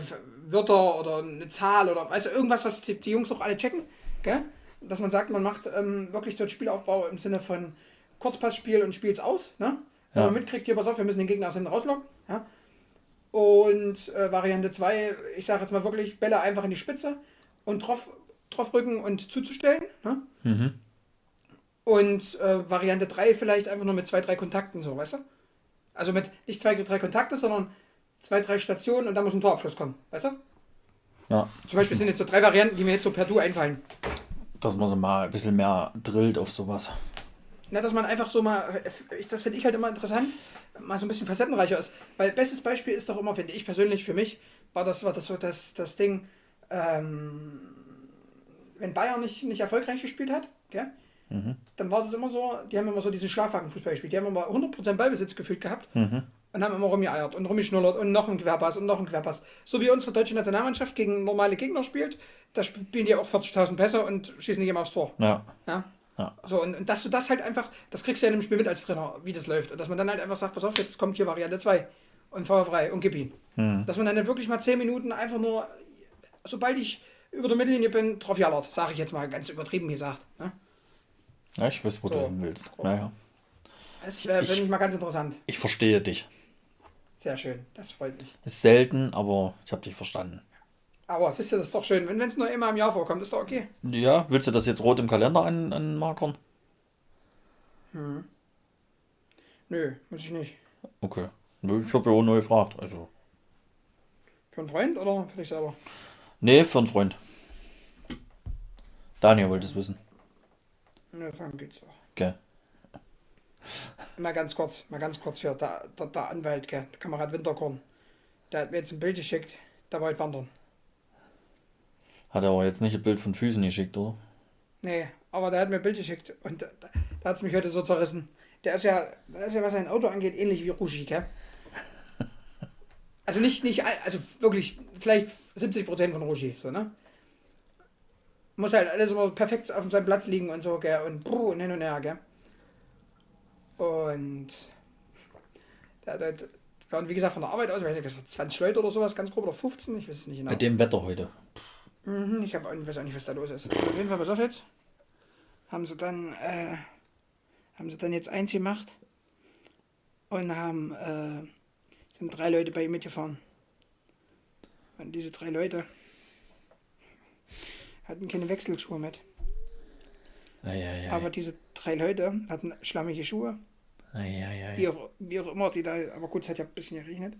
Speaker 1: Wörter oder eine Zahl oder weißt du, irgendwas, was die, die Jungs auch alle checken, gell? Dass man sagt, man macht ähm, wirklich so einen Spielaufbau im Sinne von Kurzpassspiel und spielt's aus, ne? Wenn
Speaker 2: Ja.
Speaker 1: man mitkriegt, hier, pass auf, wir müssen den Gegner aus hinten rauslocken, ja? Und äh, Variante 2, ich sage jetzt mal wirklich, Bälle einfach in die Spitze und drauf, drauf rücken und zuzustellen, ne?
Speaker 2: Mhm.
Speaker 1: Und äh, Variante 3 vielleicht einfach nur mit zwei, drei Kontakten, so, weißt du? Also mit nicht zwei, drei Kontakte, sondern zwei, drei Stationen und dann muss ein Torabschluss kommen, weißt du?
Speaker 2: Ja,
Speaker 1: Zum Beispiel sind jetzt so drei Varianten, die mir jetzt so per Du einfallen.
Speaker 2: dass man so mal ein bisschen mehr drillt auf sowas.
Speaker 1: Na, dass man einfach so mal, das finde ich halt immer interessant, mal so ein bisschen facettenreicher ist. Weil bestes Beispiel ist doch immer, finde ich persönlich, für mich, war das, war das so das, das Ding, ähm, wenn Bayern nicht, nicht erfolgreich gespielt hat, gell? dann war das immer so, die haben immer so diesen Schlafwagenfußball gespielt. Die haben immer 100% Ballbesitz gefühlt gehabt und haben immer rumgeeiert und rumgeschnullert und noch ein Querpass und noch ein Querpass. So wie unsere deutsche Nationalmannschaft gegen normale Gegner spielt, da spielen die auch 40.000 Pässe und schießen nicht immer aufs Tor.
Speaker 2: Ja.
Speaker 1: Ja.
Speaker 2: Ja.
Speaker 1: So, und, und dass du das halt einfach, das kriegst du ja in dem Spiel mit als Trainer, wie das läuft. Und dass man dann halt einfach sagt, pass auf, jetzt kommt hier Variante 2 und Feuer frei und gib ihn. Dass man dann wirklich mal 10 Minuten einfach nur, sobald ich über der Mittellinie bin, drauf jallert, sage ich jetzt mal ganz übertrieben gesagt. Ne?
Speaker 2: Ja, ich weiß, wo du
Speaker 1: So.
Speaker 2: hin willst. Ja, ja.
Speaker 1: Das
Speaker 2: Ich-
Speaker 1: finde ich mal ganz interessant.
Speaker 2: Ich verstehe dich.
Speaker 1: Sehr schön, das freut mich.
Speaker 2: Ist selten, aber ich habe dich verstanden.
Speaker 1: Aber siehst du, das ist doch schön. Wenn es nur immer im Jahr vorkommt, ist doch okay.
Speaker 2: Ja, willst du das jetzt rot im Kalender an, anmarkern?
Speaker 1: Nö, muss ich nicht.
Speaker 2: Okay. Ich habe ja auch neu gefragt. Also.
Speaker 1: Für einen Freund oder für dich selber?
Speaker 2: Nee, für einen Freund. Daniel wollte es wissen.
Speaker 1: Nö, dann geht's doch.
Speaker 2: Okay.
Speaker 1: Mal ganz kurz, mal ganz kurz hier. Der, der, der Anwalt, gell, der Kamerad Winterkorn, der hat mir jetzt ein Bild geschickt, der wollte wandern.
Speaker 2: Hat er aber jetzt nicht ein Bild von Füßen geschickt, oder?
Speaker 1: Nee, aber der hat mir ein Bild geschickt und da, da, da hat es mich heute so zerrissen. Der ist ja, der ist ja, was sein Auto angeht, ähnlich wie Rushi, gell? Also nicht, nicht, also wirklich, vielleicht 70% von Rushi, so, ne? Muss halt alles immer perfekt auf seinem Platz liegen und so, gell? Und, bruh, und hin und her, gell? Und da, da, waren, wie gesagt, von der Arbeit aus, weiß nicht, 20 Leute oder sowas, ganz grob, oder 15, ich weiß es nicht genau.
Speaker 2: Bei dem Wetter heute.
Speaker 1: Mhm, ich hab, auch- weiß auch nicht, was da los ist. Auf jeden Fall, pass auf jetzt. Haben sie dann, äh, haben sie dann jetzt eins gemacht und haben, äh, sind drei Leute bei ihm mitgefahren. Und diese drei Leute hatten keine Wechselschuhe mit.
Speaker 2: Eieiei.
Speaker 1: Aber diese drei Leute hatten schlammige Schuhe, wie auch, wie auch immer, die da, aber gut, es hat ja ein bisschen geregnet.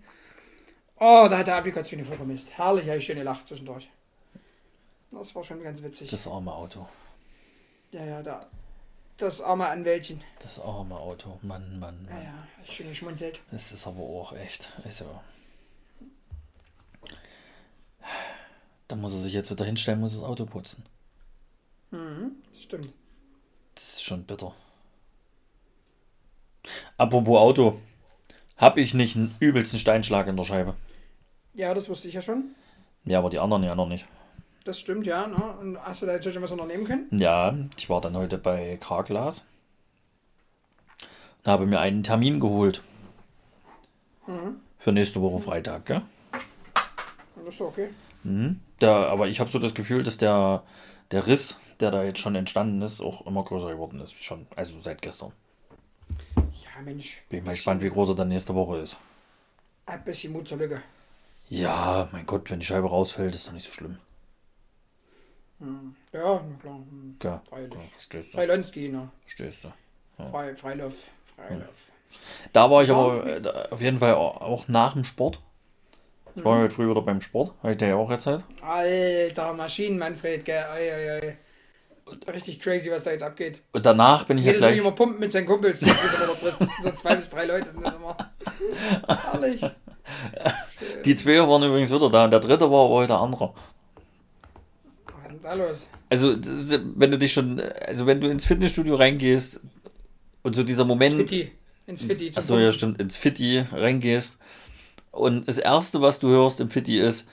Speaker 1: Oh, da hat der Applikation vorgemisst. Herrlich, habe ich schön gelacht zwischendurch. Das war schon ganz witzig.
Speaker 2: Das arme Auto.
Speaker 1: Ja, ja, da. Das arme Anwältchen.
Speaker 2: Das arme Auto. Mann, Mann,
Speaker 1: Ja,
Speaker 2: Mann.
Speaker 1: ja, schön geschmunzelt.
Speaker 2: Das ist aber auch echt. Also. Da muss er sich jetzt wieder hinstellen, muss das Auto putzen.
Speaker 1: Mhm, das stimmt.
Speaker 2: Das ist schon bitter. Apropos Auto. Hab ich nicht einen übelsten Steinschlag in der Scheibe?
Speaker 1: Ja, das wusste ich ja schon.
Speaker 2: Ja, aber die anderen ja noch nicht.
Speaker 1: Das stimmt, ja. Ne? Und hast du da jetzt schon was unternehmen können?
Speaker 2: Ja, ich war dann heute bei Carglass und habe mir einen Termin geholt. Für nächste Woche Freitag, gell?
Speaker 1: Das ist okay.
Speaker 2: Mhm. Da, aber ich habe so das Gefühl, dass der, der Riss, der da jetzt schon entstanden ist, auch immer größer geworden ist. Schon, also seit gestern.
Speaker 1: Ja, Mensch.
Speaker 2: Bin ich mal gespannt, wie groß er dann nächste Woche ist.
Speaker 1: Ein bisschen Mut zur Lücke.
Speaker 2: Ja, mein Gott, wenn die Scheibe rausfällt, ist doch nicht so schlimm.
Speaker 1: Ja, na klar. Hm.
Speaker 2: Ja,
Speaker 1: Freilich.
Speaker 2: ja verstehst du.
Speaker 1: Freilonski, ne?
Speaker 2: Verstehst du.
Speaker 1: Frei, Freilauf. Freilauf.
Speaker 2: Da war ich
Speaker 1: Ja.
Speaker 2: aber äh, da- auf jeden Fall au- auch nach dem Sport. Ich war heute früh wieder beim Sport, habe ich dir ja auch erzählt.
Speaker 1: Alter, Maschinen, Manfred, gell? Ei, ei, ei. Richtig crazy, was da jetzt abgeht.
Speaker 2: Und danach bin ich ja
Speaker 1: Jedes Mal
Speaker 2: gleich.
Speaker 1: immer pumpen mit seinen Kumpels, trifft. So zwei bis drei Leute sind das immer. [LAUGHS] Herrlich.
Speaker 2: Die zwei waren übrigens wieder da und der dritte war aber heute der andere.
Speaker 1: Was ist denn da los?
Speaker 2: Also, wenn du dich schon, also wenn du ins Fitnessstudio reingehst und so dieser
Speaker 1: Ins
Speaker 2: Moment.
Speaker 1: Fitti. Ins Fitti. zum
Speaker 2: Achso, ja, stimmt, ins Fitti reingehst und das erste, was du hörst im Fitti ist,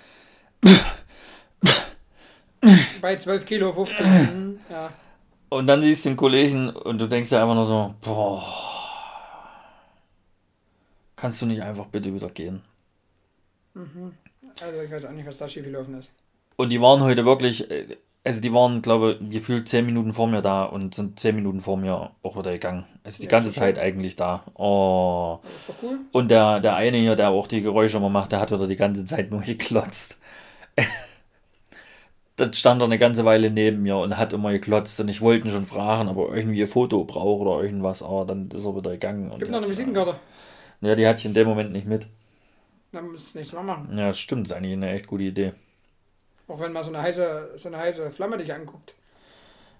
Speaker 1: Bei 12 Kilo 15. Mhm, [LAUGHS] ja.
Speaker 2: und dann siehst du den Kollegen und du denkst dir einfach nur so, boah, kannst du nicht einfach bitte wieder gehen?
Speaker 1: Also ich weiß auch nicht, was da schief gelaufen ist.
Speaker 2: Und die waren heute wirklich, äh, also die waren, glaube ich, gefühlt 10 Minuten vor mir da und sind 10 Minuten vor mir auch wieder gegangen. Also die
Speaker 1: Ja,
Speaker 2: ganze Zeit eigentlich da. Oh.
Speaker 1: Das ist doch cool.
Speaker 2: Und der, der eine hier, der auch die Geräusche immer macht, der hat wieder die ganze Zeit nur [LAUGHS] geklotzt. Dann stand er eine ganze Weile neben mir und hat immer geklotzt und ich wollte ihn schon fragen, ob er irgendwie ein Foto braucht oder irgendwas, aber dann ist er wieder gegangen. Und
Speaker 1: Gib noch eine Visitenkarte.
Speaker 2: Ja, die hatte ich in dem Moment nicht mit.
Speaker 1: Dann muss es nächstes Mal machen.
Speaker 2: Ja, das stimmt, ist eigentlich eine echt gute Idee.
Speaker 1: Auch wenn mal so eine heiße, so eine heiße Flamme dich anguckt.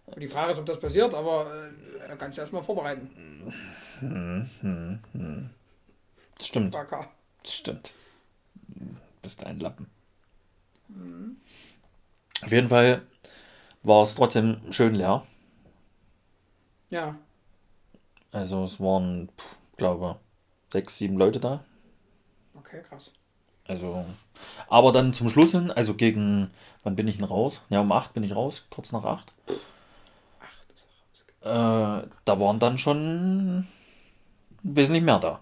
Speaker 1: Und die Frage ist, ob das passiert, aber äh, da kannst du erstmal vorbereiten.
Speaker 2: Das stimmt,
Speaker 1: Baka.
Speaker 2: das stimmt. Bist ein Lappen. Auf jeden Fall war es trotzdem schön leer.
Speaker 1: Ja.
Speaker 2: Also es waren, pff, glaube sechs, sieben Leute da.
Speaker 1: Okay, krass.
Speaker 2: Also, aber dann zum Schluss hin, also gegen, wann bin ich denn raus? Ja, um acht bin ich raus, kurz nach acht.
Speaker 1: Ach, das ist raus.
Speaker 2: Äh, da waren dann schon ein bisschen mehr da.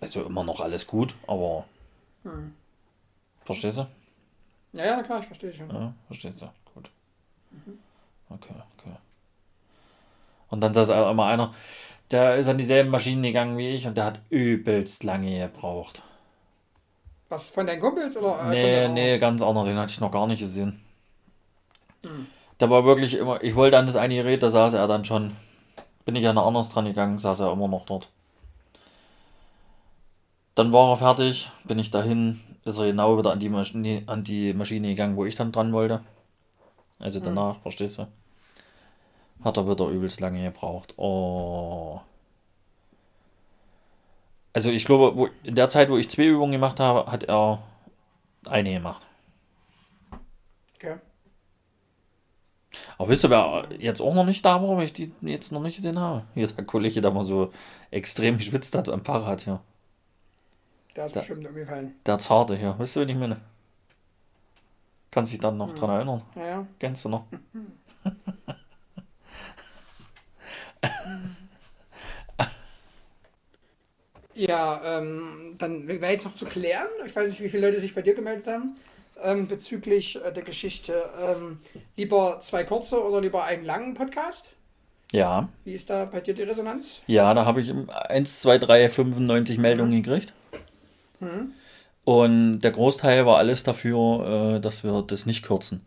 Speaker 2: Also immer noch alles gut, aber verstehst du?
Speaker 1: Ja, ja, klar, ich verstehe schon.
Speaker 2: Ja, verstehst du? Gut. Okay, okay. Und dann saß immer einer, der ist an dieselben Maschinen gegangen wie ich und der hat übelst lange gebraucht.
Speaker 1: Was, von deinen Kumpels oder? äh,
Speaker 2: Nee, nee, ganz anders. Den hatte ich noch gar nicht gesehen. Da war wirklich immer, ich wollte an das eine Gerät, da saß er dann schon. Bin ich an der anders dran gegangen, saß er immer noch dort. Dann war er fertig, bin ich dahin, ist er genau wieder an die Maschine, an die Maschine gegangen, wo ich dann dran wollte. Also danach, verstehst du? Hat er wieder übelst lange gebraucht. Oh. Also ich glaube, wo, in der Zeit, wo ich zwei Übungen gemacht habe, hat er eine gemacht.
Speaker 1: Okay.
Speaker 2: Aber wisst ihr, wer jetzt auch noch nicht da war, weil ich die jetzt noch nicht gesehen habe? Hier der Kollege, der mal so extrem geschwitzt hat am Fahrrad hier.
Speaker 1: Der ist
Speaker 2: Da-
Speaker 1: bestimmt umgefallen.
Speaker 2: Der Zarte hier. Wisst ihr, wen ich meine? Kannst dich dann noch dran erinnern?
Speaker 1: Ja, ja.
Speaker 2: Kennst du noch? [LAUGHS]
Speaker 1: Ja, ähm, dann wäre jetzt noch zu klären, ich weiß nicht, wie viele Leute sich bei dir gemeldet haben, ähm, bezüglich äh, der Geschichte, ähm, lieber zwei kurze oder lieber einen langen Podcast?
Speaker 2: Ja.
Speaker 1: Wie ist da bei dir die Resonanz?
Speaker 2: Ja, da habe ich 1, 2, 3, 95 Meldungen gekriegt.
Speaker 1: Mhm.
Speaker 2: Und der Großteil war alles dafür, äh, dass wir das nicht kürzen.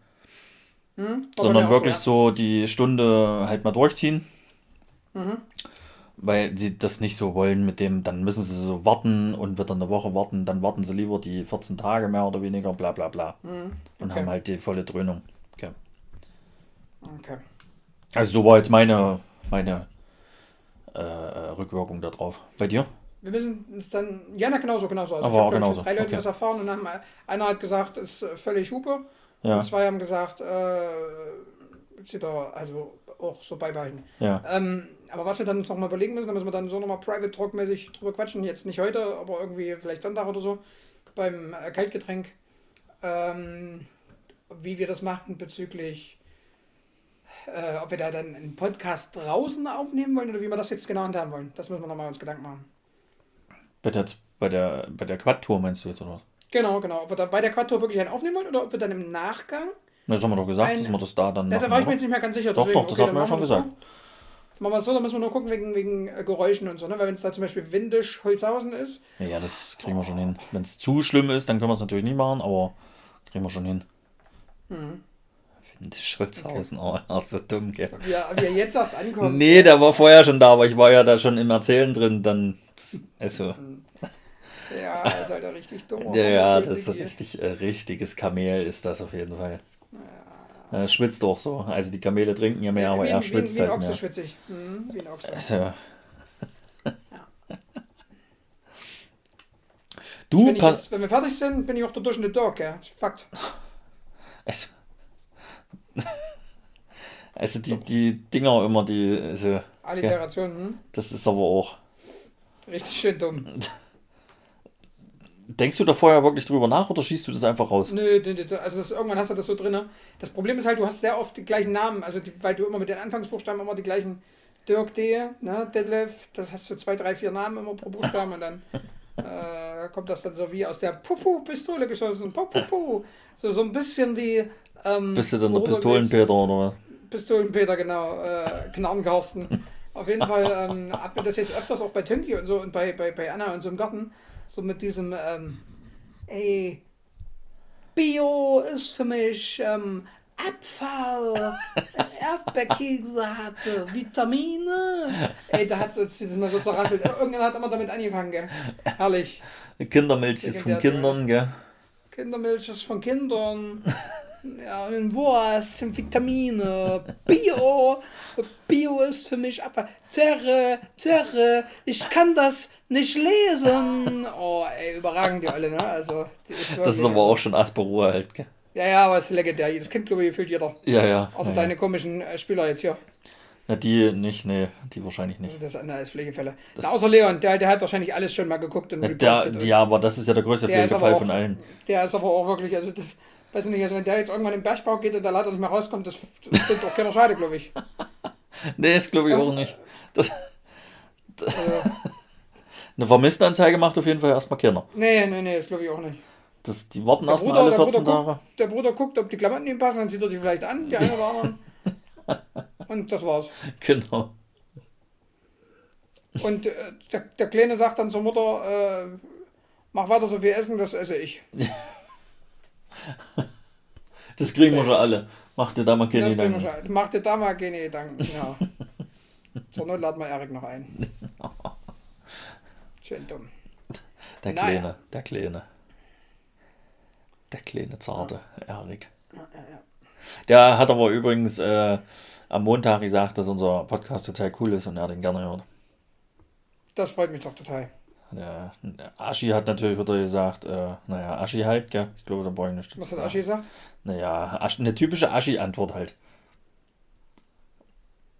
Speaker 1: Hm? Bei
Speaker 2: sondern wirklich
Speaker 1: so.
Speaker 2: so die Stunde halt mal durchziehen.
Speaker 1: Mhm.
Speaker 2: Weil sie das nicht so wollen mit dem, dann müssen sie so warten und wieder eine Woche warten, dann warten sie lieber die 14 Tage mehr oder weniger, bla bla bla.
Speaker 1: Mhm.
Speaker 2: Und
Speaker 1: Okay.
Speaker 2: haben halt die volle Dröhnung. Okay.
Speaker 1: Okay.
Speaker 2: Also so war jetzt meine, meine äh, äh, Rückwirkung da drauf. Bei dir?
Speaker 1: Wir müssen uns dann, ja, na genauso, genauso. Also
Speaker 2: Aber
Speaker 1: ich habe
Speaker 2: auch
Speaker 1: glaub ich,
Speaker 2: genauso,
Speaker 1: drei Leuten
Speaker 2: okay.
Speaker 1: das erfahren und haben, einer hat gesagt, ist äh, völlig Hupe
Speaker 2: Ja.
Speaker 1: und zwei haben gesagt, äh, sie da also auch so beibehalten.
Speaker 2: Ja.
Speaker 1: Ähm, aber was wir dann uns nochmal überlegen müssen, da müssen wir dann so nochmal private talk-mäßig drüber quatschen, jetzt nicht heute, aber irgendwie vielleicht Sonntag oder so, beim äh, Kaltgetränk, ähm, wie wir das machen bezüglich, äh, ob wir da dann einen Podcast draußen aufnehmen wollen oder wie wir das jetzt genau handhaben wollen. Das müssen wir nochmal uns Gedanken machen.
Speaker 2: Bei der, bei der, bei der Quad-Tour meinst du jetzt, oder was?
Speaker 1: Genau, genau. Ob wir da bei der Quad-Tour wirklich einen aufnehmen wollen oder ob wir dann im Nachgang.
Speaker 2: Na, Das haben wir doch gesagt,
Speaker 1: Ein-
Speaker 2: dass wir das da dann
Speaker 1: Ja, da war ich mir jetzt nicht mehr ganz sicher.
Speaker 2: Doch,
Speaker 1: deswegen,
Speaker 2: doch, das
Speaker 1: okay,
Speaker 2: hatten wir ja schon gesagt.
Speaker 1: Machen wir es so, da müssen wir nur gucken wegen, wegen äh, Geräuschen und so, ne? Weil wenn es da zum Beispiel windisch Holzhausen ist,
Speaker 2: Ja, ja, das kriegen wir schon hin. Wenn es zu schlimm ist, dann können wir es natürlich nicht machen, aber kriegen wir schon hin.
Speaker 1: Mhm.
Speaker 2: Finde ich Schulzhausen, oh, ja, so dumm, gell.
Speaker 1: wir, wir jetzt erst ankommen.
Speaker 2: Nee, der war vorher schon da, aber ich war ja da schon im Erzählen drin, dann. Also,
Speaker 1: Ja, ist halt ein richtig dumm.
Speaker 2: ja, ja, das ist ein richtig, äh, richtiges Kamel, ist das auf jeden Fall. Er schwitzt auch so. Also die Kamele trinken ja mehr, aber
Speaker 1: wie,
Speaker 2: er
Speaker 1: wie,
Speaker 2: schwitzt
Speaker 1: wie ein
Speaker 2: halt
Speaker 1: Ochse
Speaker 2: mehr.
Speaker 1: schwitzig. Mhm, wie ein Ochse.
Speaker 2: Also,
Speaker 1: wenn,
Speaker 2: du
Speaker 1: ich
Speaker 2: pass.
Speaker 1: jetzt, wenn wir fertig sind, bin ich auch der durch den Dog, ja. Fakt.
Speaker 2: Also, [LAUGHS] also die, die Dinger immer, die. Also,
Speaker 1: Alliteration, hm?
Speaker 2: das ist aber auch.
Speaker 1: Richtig schön dumm. [LAUGHS]
Speaker 2: Denkst du da vorher wirklich drüber nach oder schießt du das einfach raus?
Speaker 1: Nö, nö, nö, also das, irgendwann hast du das so drin. Das Problem ist halt, du hast sehr oft die gleichen Namen, also die, weil du immer mit den Anfangsbuchstaben immer die gleichen Dirk D, ne, Detlef, das hast du zwei, drei, vier Namen immer pro Buchstaben und dann [LAUGHS] äh, kommt das dann so wie aus der Pupu-Pistole geschossen. Pupu, so, so ein bisschen wie. Ähm,
Speaker 2: Bist du dann der Pistolenpeter oder was?
Speaker 1: Pistolenpeter, genau, äh, Knarrenkarsten. Auf jeden Fall ähm, hat mir das jetzt öfters auch bei Tönki und so und bei, bei, bei Anna und so im Garten, so mit diesem, ähm, ey, Bio ist für mich ähm, Abfall, [LAUGHS] Erdbeerkekse hatte, Vitamine. Ey, da hat so, das ist mal so zerrasselt. Irgendwann hat immer damit angefangen, gell? Herrlich.
Speaker 2: Kindermilch ist von Kindern, gell?
Speaker 1: Kindermilch ist von Kindern. Ja, und Wurst sind Vitamine. Bio. [LAUGHS] Bio ist für mich Abfall. Terre, Terre, ich kann das nicht lesen. Oh, ey, überragend die alle, ne? Also, ist
Speaker 2: Das ist aber auch schon Asperur halt, gell?
Speaker 1: Ja, ja, aber es ist legendär. Das kennt, glaube ich, gefühlt jeder.
Speaker 2: Ja, ja.
Speaker 1: Außer
Speaker 2: ja,
Speaker 1: deine komischen äh, Spieler jetzt hier.
Speaker 2: ja. Die nicht, nee, die wahrscheinlich nicht.
Speaker 1: Das andere ist Pflegefälle. Na, außer Leon, der, der hat wahrscheinlich alles schon mal geguckt und
Speaker 2: Ja, der, ja, aber das ist ja der größte
Speaker 1: Der aber
Speaker 2: Pflegefall
Speaker 1: auch-
Speaker 2: von allen.
Speaker 1: Der ist aber auch wirklich, also, weiß nicht, also wenn der jetzt irgendwann im Bergbau geht und der leider nicht mehr rauskommt, das, das findet doch keiner schade, glaube ich. [LAUGHS]
Speaker 2: Nee, das glaube ich auch nicht. Das,
Speaker 1: Also, [LAUGHS]
Speaker 2: eine Vermisstenanzeige macht auf jeden Fall erstmal keiner.
Speaker 1: nee, nee, nee, das glaube ich auch nicht.
Speaker 2: Das, die warten erstmal alle
Speaker 1: der,
Speaker 2: 14
Speaker 1: Bruder
Speaker 2: Tage.
Speaker 1: guckt, der Bruder guckt, ob die Klamotten ihm passen, dann zieht er die vielleicht an, die eine oder anderen. [LAUGHS] Und das war's.
Speaker 2: Genau.
Speaker 1: Und äh, der, der Kleine sagt dann zur Mutter, äh, mach weiter so viel essen, das esse ich. [LAUGHS]
Speaker 2: Das kriegen wir schon alle. Mach dir da mal keine
Speaker 1: das
Speaker 2: Gedanken.
Speaker 1: schon. Mach dir da mal keine Gedanken. Ja. [LAUGHS] Zur Not laden wir Erik noch ein. [LAUGHS] Schön dumm.
Speaker 2: Der
Speaker 1: Naja.
Speaker 2: Kleine, der Kleine. Der kleine, zarte Erik. Der hat aber übrigens äh, am Montag gesagt, dass unser Podcast total cool ist und er den gerne hört.
Speaker 1: Das freut mich doch total.
Speaker 2: Der, der Aschi hat natürlich wieder gesagt, äh, naja, Aschi halt, gell? Ich glaube, da brauche ich nicht.
Speaker 1: Was hat Aschi gesagt?
Speaker 2: Naja, Aschi, eine typische Aschi-Antwort halt.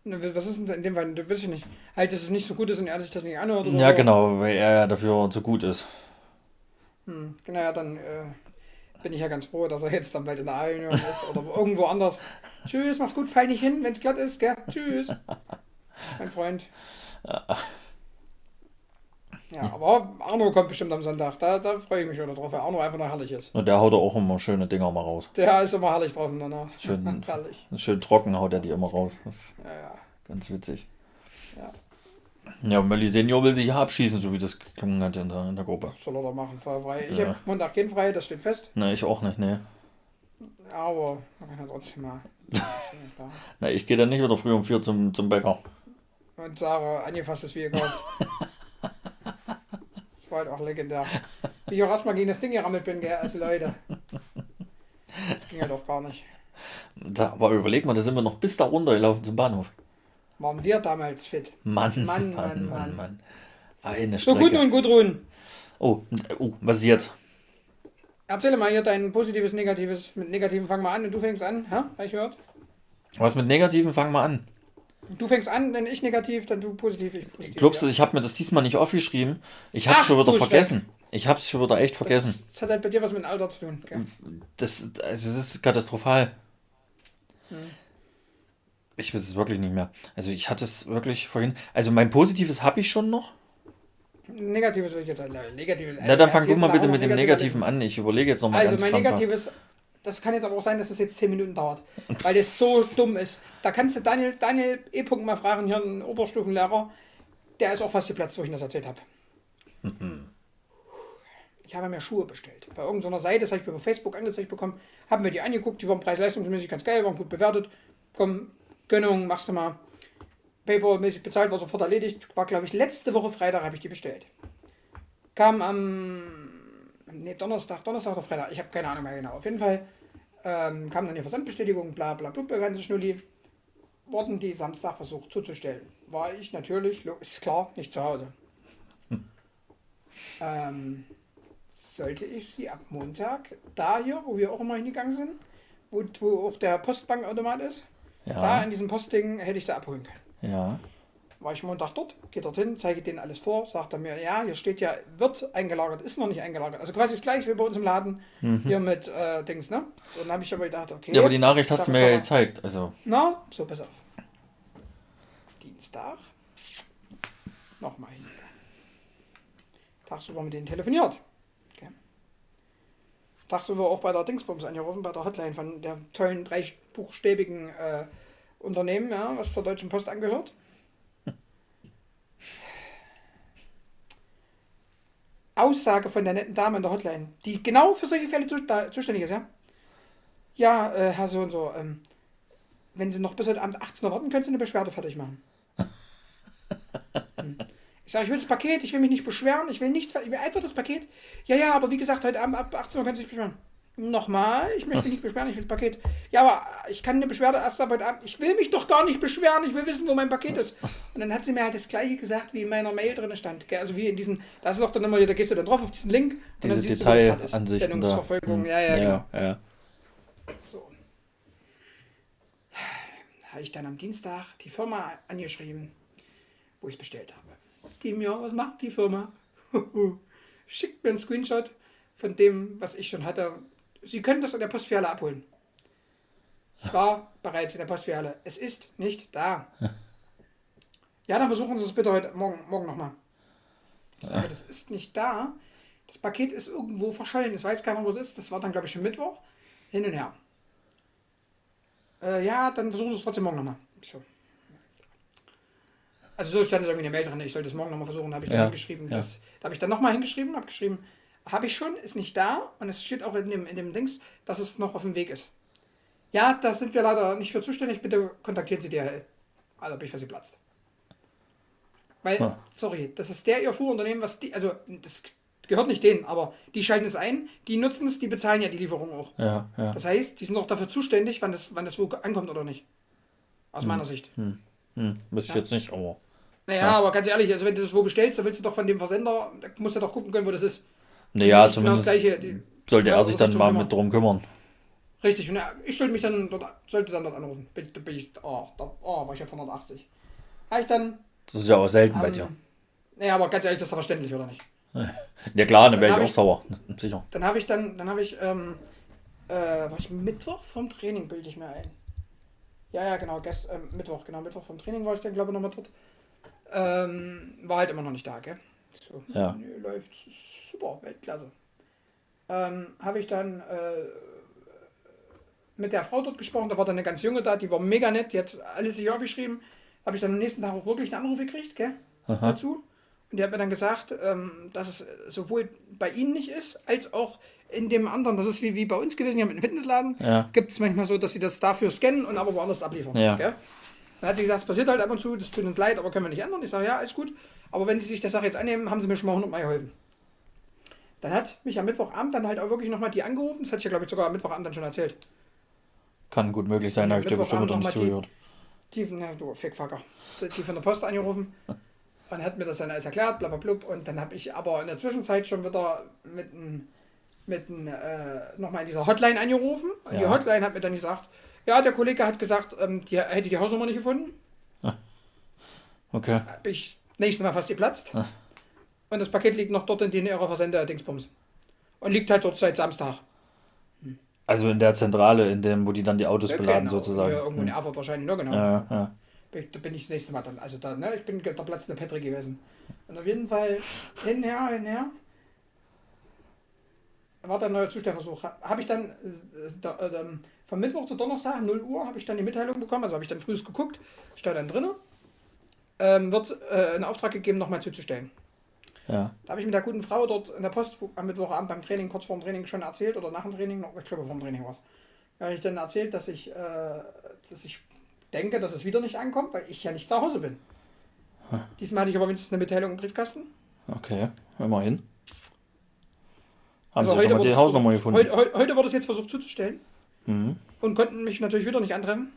Speaker 1: Ne, Was ist denn in dem Fall? Das weiß ich nicht. Halt, dass es nicht so gut ist und er sich das nicht anhört oder
Speaker 2: Ja,
Speaker 1: so.
Speaker 2: genau, weil er ja dafür zu gut ist.
Speaker 1: Hm, genau, ja, dann äh, bin ich ja ganz froh, dass er jetzt dann bald in der A-Union ist oder irgendwo anders. [LAUGHS] Tschüss, mach's gut, fall nicht hin, wenn's glatt ist, gell? Tschüss. Mein Freund. Ja, aber Arno kommt bestimmt am Sonntag. Da, da freue ich mich schon drauf, weil Arno einfach noch herrlich ist.
Speaker 2: Und der haut auch immer schöne Dinger mal raus.
Speaker 1: Der ist immer herrlich drauf danach.
Speaker 2: Schön, [LAUGHS]
Speaker 1: herrlich.
Speaker 2: schön trocken haut er die immer raus. Das
Speaker 1: Ja, ja.
Speaker 2: ganz witzig.
Speaker 1: Ja.
Speaker 2: Ja, Mölli Senior will sich ja abschießen, so wie das geklungen hat in der, in der Gruppe.
Speaker 1: Soll er doch machen, voll frei. Ich
Speaker 2: Ja.
Speaker 1: habe Montag keinen frei, das steht fest.
Speaker 2: Na, ich auch nicht, ne.
Speaker 1: Aber man kann ja trotzdem mal. [LAUGHS] Ja.
Speaker 2: Na, ich gehe dann nicht wieder früh um vier zum, zum Bäcker.
Speaker 1: Und Sarah angefasst ist wie gekauft. Das [LAUGHS] war halt auch legendär. Wie ich auch erstmal gegen das Ding gerammelt bin, gell, also Leute. Das ging halt auch gar nicht.
Speaker 2: Da, aber überleg mal, da sind wir noch bis da runter gelaufen zum Bahnhof.
Speaker 1: Waren wir damals fit.
Speaker 2: Mann,
Speaker 1: Mann,
Speaker 2: Mann,
Speaker 1: Mann,
Speaker 2: Mann,
Speaker 1: Mann.
Speaker 2: Mann. Eine
Speaker 1: So,
Speaker 2: Strecke.
Speaker 1: Gudrun, Gudrun.
Speaker 2: Oh, oh, was ist jetzt?
Speaker 1: Erzähle mal hier dein positives, negatives. Mit negativen fangen wir an und du fängst an. Ha? Hab ich gehört?
Speaker 2: Was mit Negativen, fangen wir an.
Speaker 1: Du fängst an, wenn ich negativ, dann du positiv, ich positiv.
Speaker 2: Glaubst du,
Speaker 1: ja.
Speaker 2: ich habe mir das diesmal nicht aufgeschrieben? Ich habe schon wieder vergessen. Ich habe es schon wieder echt vergessen.
Speaker 1: Das, das hat halt bei dir was mit dem Alter zu tun. Gell?
Speaker 2: Das, also es ist katastrophal.
Speaker 1: Hm.
Speaker 2: Ich weiß es wirklich nicht mehr. Also ich hatte es wirklich vorhin. Also mein Positives habe ich schon noch.
Speaker 1: Negatives will ich jetzt. äh, Negatives.
Speaker 2: Na dann fang du mal bitte mit dem
Speaker 1: negative-
Speaker 2: Negativen an. Ich überlege jetzt nochmal
Speaker 1: Also
Speaker 2: ganz
Speaker 1: mein
Speaker 2: krampfhaft.
Speaker 1: negatives das kann jetzt aber auch sein, dass das jetzt 10 Minuten dauert, weil das so dumm ist. Da kannst du Daniel, Daniel E. -Punkt mal fragen, hier einen Oberstufenlehrer, der ist auch fast geplatzt, wo ich das erzählt habe. Ich habe mir Schuhe bestellt. Bei irgendeiner Seite, das habe ich mir bei Facebook angezeigt bekommen, haben wir die angeguckt, die waren preis-leistungsmäßig ganz geil, waren gut bewertet. Komm, Gönnung, machst du mal. Papermäßig bezahlt, war sofort erledigt. War, glaube ich, letzte Woche Freitag habe ich die bestellt. Kam am nee, Donnerstag, Donnerstag oder Freitag, ich habe keine Ahnung mehr genau. Auf jeden Fall ähm, kam dann die Versandbestätigung, bla bla bla, ganze Schnulli. Wurden die Samstag versucht zuzustellen. War ich natürlich, ist klar, nicht zu Hause. Hm. Ähm, sollte ich sie ab Montag, da hier, wo wir auch immer hingegangen sind, wo, wo auch der Postbankautomat ist, ja. da in diesem Postding hätte ich sie abholen können.
Speaker 2: Ja
Speaker 1: war ich Montag dort, gehe dorthin, zeige denen alles vor, sagt er mir, ja, hier steht ja, wird eingelagert, ist noch nicht eingelagert. Also quasi das gleiche wie bei uns im Laden, mhm. hier mit äh, Dings, ne? Dann habe ich aber gedacht, okay.
Speaker 2: Ja, aber die Nachricht hast du mir ja gezeigt, also.
Speaker 1: Na, so, pass auf. Dienstag. Nochmal hin. Tagsüber mit denen telefoniert. Okay. Tagsüber auch bei der Dingsbums angerufen, bei der Hotline von der tollen dreibuchstäbigen äh, Unternehmen, ja, was zur Deutschen Post angehört. Aussage von der netten Dame in der Hotline, die genau für solche Fälle zuständig ist, ja? Ja, äh, Herr so und so, ähm, wenn Sie noch bis heute Abend 18 Uhr warten, können Sie eine Beschwerde fertig machen. [LAUGHS] hm. Ich sage, ich will das Paket, ich will mich nicht beschweren, ich will nichts, ich will einfach das Paket. Ja, ja, aber wie gesagt, heute Abend ab 18 Uhr können Sie sich beschweren. Nochmal, ich möchte mich nicht beschweren, ich will das Paket. Ja, aber ich kann eine Beschwerde erst ab heute Abend. Ich will mich doch gar nicht beschweren, ich will wissen, wo mein Paket ist. Und dann hat sie mir halt das gleiche gesagt, wie in meiner Mail drin stand. Also wie in diesen, da ist doch dann immer, da gehst du dann drauf auf diesen Link und
Speaker 2: Diese
Speaker 1: dann
Speaker 2: siehst Detail du, was ist.
Speaker 1: Sendungsverfolgung, hm. ja, ja,
Speaker 2: ja, genau. Ja.
Speaker 1: So. Habe ich dann am Dienstag die Firma angeschrieben, wo ich es bestellt habe. Die mir, was macht die Firma? [LAUGHS] Schickt mir einen Screenshot von dem, was ich schon hatte, Sie können das an der Postfiliale abholen. Ich war bereits in der Postfiliale. Es ist nicht da. [LAUGHS] Ja, dann versuchen Sie es bitte heute morgen, morgen nochmal. Ich sage, das ist nicht da. Das Paket ist irgendwo verschollen. Es weiß keiner, wo es ist. Das war dann, glaube ich, schon Mittwoch. Hin und her. Äh, ja, dann versuchen Sie es trotzdem morgen nochmal. So. Also so stand es irgendwie in der Mail drin. Ich sollte es morgen nochmal versuchen. Da habe ich dann ja. hingeschrieben. Ja. Dass, da habe ich dann nochmal hingeschrieben, habe geschrieben, habe ich schon, ist nicht da und es steht auch in dem, in dem Dings, dass es noch auf dem Weg ist. Ja, da sind wir leider nicht für zuständig, bitte kontaktieren Sie DHL. Also bin ich fast geplatzt. Weil, ja. sorry, das ist der ihr Fuhrunternehmen, was die, also das gehört nicht denen, aber die schalten es ein, die nutzen es, die bezahlen ja die Lieferung auch.
Speaker 2: Ja, ja.
Speaker 1: Das heißt, die sind auch dafür zuständig, wann das, wann das wo ankommt oder nicht. Aus hm. meiner Sicht.
Speaker 2: Hm. Hm. Wüsste ich jetzt nicht, aber.
Speaker 1: Naja, ja. aber ganz ehrlich, also wenn du das wo bestellst, dann willst du doch von dem Versender, da musst du doch gucken können, wo das ist.
Speaker 2: Naja, zumindest genau gleiche, die, sollte er sich dann mal mit drum kümmern.
Speaker 1: Richtig, und ich sollte mich dann dort, sollte dann dort anrufen. Bin ich, oh, da, oh, war ich ja 180. Habe ich dann.
Speaker 2: Das ist ja auch selten ähm, bei dir.
Speaker 1: Naja, aber ganz ehrlich, das ist verständlich, oder nicht? [LAUGHS]
Speaker 2: Ja klar, dann wäre ich auch ich, sauer. Sicher.
Speaker 1: Dann habe ich dann, dann habe ich, ähm, äh, war ich Mittwoch vom Training, bilde ich mir ein. Ja, ja, genau, gest, äh, Mittwoch, genau, Mittwoch vom Training war ich dann, glaube ich, nochmal dort. Ähm, war halt immer noch nicht da, gell? So,
Speaker 2: ja.
Speaker 1: Nö, läuft super, Weltklasse. Ähm, habe ich dann äh, mit der Frau dort gesprochen, da war dann eine ganz junge da, die war mega nett, die hat alles sich aufgeschrieben. Habe ich dann am nächsten Tag auch wirklich einen Anruf gekriegt, gell? Aha. Dazu. Und die hat mir dann gesagt, ähm, dass es sowohl bei ihnen nicht ist, als auch in dem anderen, das ist wie, wie bei uns gewesen, hier mit dem Fitnessladen,
Speaker 2: ja.
Speaker 1: gibt es manchmal so, dass sie das dafür scannen und aber woanders abliefern.
Speaker 2: Ja. Gell?
Speaker 1: Dann hat sie gesagt, es passiert halt ab und zu, das tut uns leid, aber können wir nicht ändern. Ich sage, ja, ist gut. Aber wenn Sie sich der Sache jetzt annehmen, haben Sie mir schon mal 100 Mal geholfen. Dann hat mich am Mittwochabend dann halt auch wirklich nochmal die angerufen. Das hatte ich ja, glaube ich, sogar am Mittwochabend dann schon erzählt.
Speaker 2: Kann gut möglich sein, da habe ich dir bestimmt noch nicht zugehört.
Speaker 1: Die, die, na, du Fickfucker. Die von der Post angerufen und hat mir das dann alles erklärt, blablabla. Und dann habe ich aber in der Zwischenzeit schon wieder mit einem mit äh, nochmal in dieser Hotline angerufen. Und ja. die Hotline hat mir dann gesagt, ja, der Kollege hat gesagt, ähm, die hätte die Hausnummer nicht gefunden.
Speaker 2: Okay.
Speaker 1: Habe ich nächstes Mal fast geplatzt. Ah. Und das Paket liegt noch dort in den ihrer Versender-Dingsbums. Und liegt halt dort seit Samstag.
Speaker 2: Hm. Also in der Zentrale, in dem, wo die dann die Autos ja, beladen
Speaker 1: genau.
Speaker 2: sozusagen.
Speaker 1: Ja, irgendwo in hm. Erfurt wahrscheinlich, ne, genau.
Speaker 2: Ja, ja.
Speaker 1: Da bin ich das nächste Mal dann. Also da, ne, ich bin der Platz der Petri gewesen. Und auf jeden Fall hinher, hinher. war dann ein neuer Zustellversuch. Habe ich dann äh, da, äh, von Mittwoch zu Donnerstag, 0 Uhr, habe ich dann die Mitteilung bekommen, also habe ich dann früh geguckt, stand dann drin, ähm, wird äh, in Auftrag gegeben, nochmal zuzustellen.
Speaker 2: Ja.
Speaker 1: Da habe ich mit der guten Frau dort in der Post am Mittwochabend beim Training, kurz vor dem Training schon erzählt oder nach dem Training, noch, ich glaube vor dem Training war es. Da habe ich dann erzählt, dass ich, äh, dass ich denke, dass es wieder nicht ankommt, weil ich ja nicht zu Hause bin.
Speaker 2: Hm.
Speaker 1: Diesmal hatte ich aber wenigstens eine Mitteilung im Briefkasten.
Speaker 2: Okay, immerhin. Haben
Speaker 1: Also
Speaker 2: Sie
Speaker 1: heute
Speaker 2: schon mal die Hausnummer gefunden?
Speaker 1: Heute, heute, heute wurde es jetzt versucht zuzustellen
Speaker 2: Mhm.
Speaker 1: und konnten mich natürlich wieder nicht antreffen.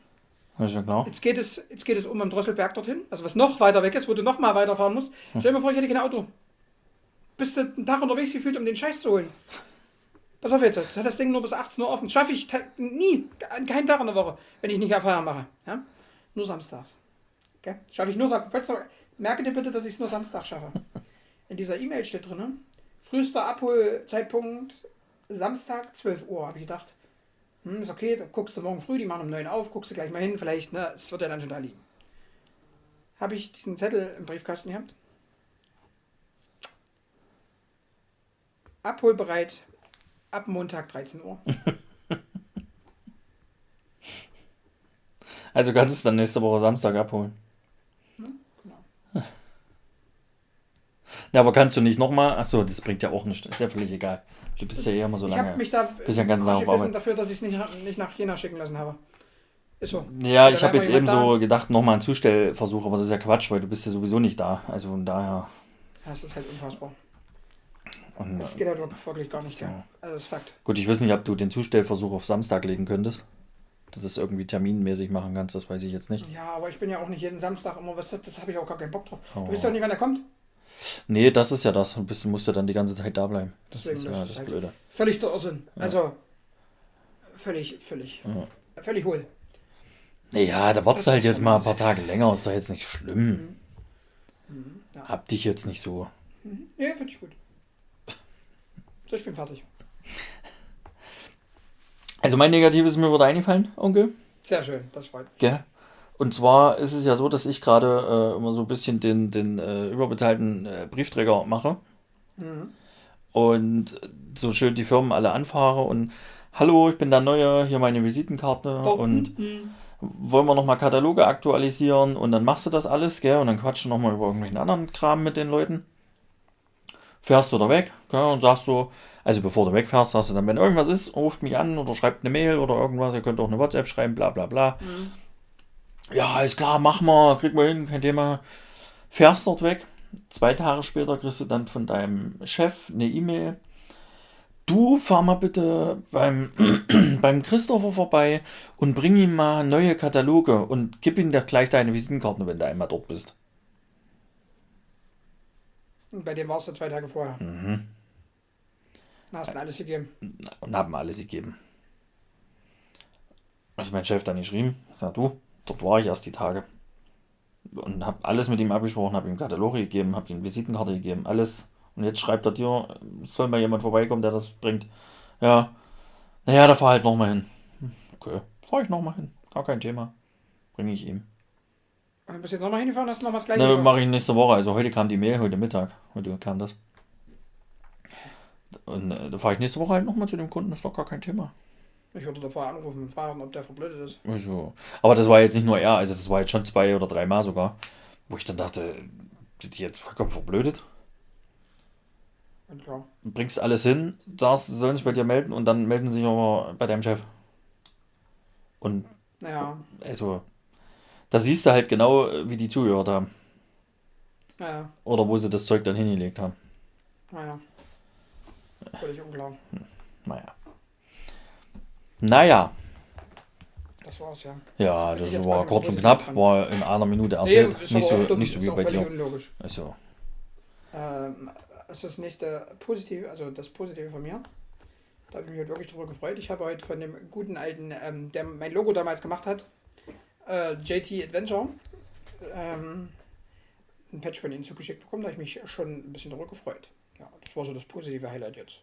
Speaker 2: Das ist ja klar.
Speaker 1: Jetzt geht es, jetzt geht es um am Drosselberg dorthin, also was noch weiter weg ist, wo du noch mal weiterfahren musst. Stell dir mal vor, ich hätte kein Auto. Bist du einen Tag unterwegs gefühlt, um den Scheiß zu holen. Pass auf jetzt, jetzt hat das Ding nur bis 18 Uhr offen. Schaffe ich nie, an keinen Tag in der Woche, wenn ich nicht auf Feierabend mache. Ja? Nur samstags. Okay? Schaffe ich nur Samstag. Merke dir bitte, dass ich es nur Samstag schaffe. In dieser E-Mail steht drin, frühester Abholzeitpunkt Samstag 12 Uhr, habe ich gedacht. Hm, ist okay, dann guckst du morgen früh, die machen um 9 auf, guckst du gleich mal hin, vielleicht, ne, es wird ja dann schon da liegen. Habe ich diesen Zettel im Briefkasten gehabt. Abholbereit ab Montag 13 Uhr. [LAUGHS]
Speaker 2: Also kannst du es dann nächste Woche Samstag abholen.
Speaker 1: Genau. [LAUGHS]
Speaker 2: Ja, aber kannst du nicht nochmal? Achso, das bringt ja auch nichts. Ist ja völlig egal. Du bist ja eh immer so
Speaker 1: ich habe
Speaker 2: lange.
Speaker 1: mich da
Speaker 2: Bist ja ganz nah auf Arbeit.
Speaker 1: dafür, dass ich es nicht, nicht nach Jena schicken lassen habe. Ist so.
Speaker 2: Ja, ich habe jetzt eben so gedacht, nochmal einen Zustellversuch, aber das ist ja Quatsch, weil du bist ja sowieso nicht da. Also von daher.
Speaker 1: Ja, das ist halt unfassbar.
Speaker 2: Und,
Speaker 1: Das geht halt wirklich, wirklich gar nicht. Ja. Also das ist Fakt.
Speaker 2: gut, ich weiß nicht, ob du den Zustellversuch auf Samstag legen könntest. Dass du das irgendwie terminmäßig machen kannst, das weiß ich jetzt nicht.
Speaker 1: Ja, aber ich bin ja auch nicht jeden Samstag immer, was, das habe ich auch gar keinen Bock drauf.
Speaker 2: Oh.
Speaker 1: Du weißt ja nicht, wann er kommt.
Speaker 2: Nee, das ist ja das. Du bist, musst ja dann die ganze Zeit da bleiben. Das
Speaker 1: Deswegen,
Speaker 2: ist
Speaker 1: das
Speaker 2: ja das
Speaker 1: halt-
Speaker 2: Blöde.
Speaker 1: Völlig der Irrsinn. Also, völlig, völlig,
Speaker 2: Ja.
Speaker 1: völlig hohl.
Speaker 2: Naja, da wartest
Speaker 1: Das
Speaker 2: du halt jetzt mal ein paar Tage länger, ist doch jetzt nicht schlimm.
Speaker 1: Ja.
Speaker 2: Hab dich jetzt nicht so.
Speaker 1: Ja, finde ich gut. So, ich bin fertig.
Speaker 2: Also mein Negatives ist mir wieder eingefallen, Onkel.
Speaker 1: Sehr schön, das freut mich.
Speaker 2: Gell? Und zwar ist es ja so, dass ich gerade äh, immer so ein bisschen den, den äh, überbezahlten äh, Briefträger mache.
Speaker 1: Mhm.
Speaker 2: Und so schön die Firmen alle anfahre und Hallo, ich bin der Neue, hier meine Visitenkarte und
Speaker 1: Mhm.
Speaker 2: wollen wir nochmal Kataloge aktualisieren und dann machst du das alles, gell? Und dann quatschst du nochmal über irgendwelchen anderen Kram mit den Leuten. Fährst du da weg, gell? Und sagst so, also bevor du wegfährst, sagst du dann, wenn irgendwas ist, ruft mich an oder schreibt eine Mail oder irgendwas, ihr könnt auch eine WhatsApp schreiben, bla bla bla. Ja, ist klar, mach mal, krieg mal hin, kein Thema. Fährst dort weg. Zwei Tage später kriegst du dann von deinem Chef eine E-Mail. Du fahr mal bitte beim, [CLEARS THROAT] beim Christopher vorbei und bring ihm mal neue Kataloge und gib ihm da gleich deine Visitenkarten, wenn du einmal dort bist.
Speaker 1: Und bei dem warst du zwei Tage vorher.
Speaker 2: Mhm.
Speaker 1: Dann hast du alles gegeben.
Speaker 2: Und haben mir alles gegeben. Also mein Chef dann geschrieben, sag du, dort war ich erst die Tage. Und habe alles mit ihm abgesprochen, habe ihm Kataloge gegeben, habe ihm Visitenkarte gegeben, alles. Und jetzt schreibt er dir, soll mal jemand vorbeikommen, der das bringt. Ja, naja, da fahr halt nochmal hin. Okay, fahr ich nochmal hin, gar kein Thema. Bringe ich ihm.
Speaker 1: Und du bist jetzt nochmal hingefahren, hast du nochmal das gleiche
Speaker 2: Ne, mache ich nächste Woche. Also heute kam die Mail, heute Mittag. Heute kam das. Und äh, da fahre ich nächste Woche halt nochmal zu dem Kunden, das ist doch gar kein Thema.
Speaker 1: Ich würde da vorher anrufen und fragen, ob der verblödet ist.
Speaker 2: Also, aber das war jetzt nicht nur er, also das war jetzt schon zwei oder dreimal sogar, wo ich dann dachte, sind die jetzt vollkommen verblödet?
Speaker 1: Und klar.
Speaker 2: Du bringst alles hin, sagst, sie sollen sich bei dir melden und dann melden sie sich aber bei deinem Chef. Und
Speaker 1: Naja,
Speaker 2: also, da siehst du halt genau, wie die zugehört haben.
Speaker 1: naja,
Speaker 2: Oder wo sie das Zeug dann hingelegt haben.
Speaker 1: naja. Völlig unklar.
Speaker 2: Naja. Naja.
Speaker 1: Das war's ja.
Speaker 2: Ja, das
Speaker 1: jetzt
Speaker 2: war kurz und knapp, war in einer Minute erzählt.
Speaker 1: ist
Speaker 2: nicht, so,
Speaker 1: dumm,
Speaker 2: nicht so wie bei dir.
Speaker 1: unlogisch.
Speaker 2: Also,
Speaker 1: Ähm, also das nächste Positive, also das Positive von mir. Da habe ich mich heute wirklich drüber gefreut. Ich habe heute von dem guten alten, ähm, der mein Logo damals gemacht hat, äh, JT Adventure, ähm, ein Patch von ihnen zugeschickt bekommen. Da habe ich mich schon ein bisschen darüber gefreut. Ja, das war so das positive Highlight jetzt.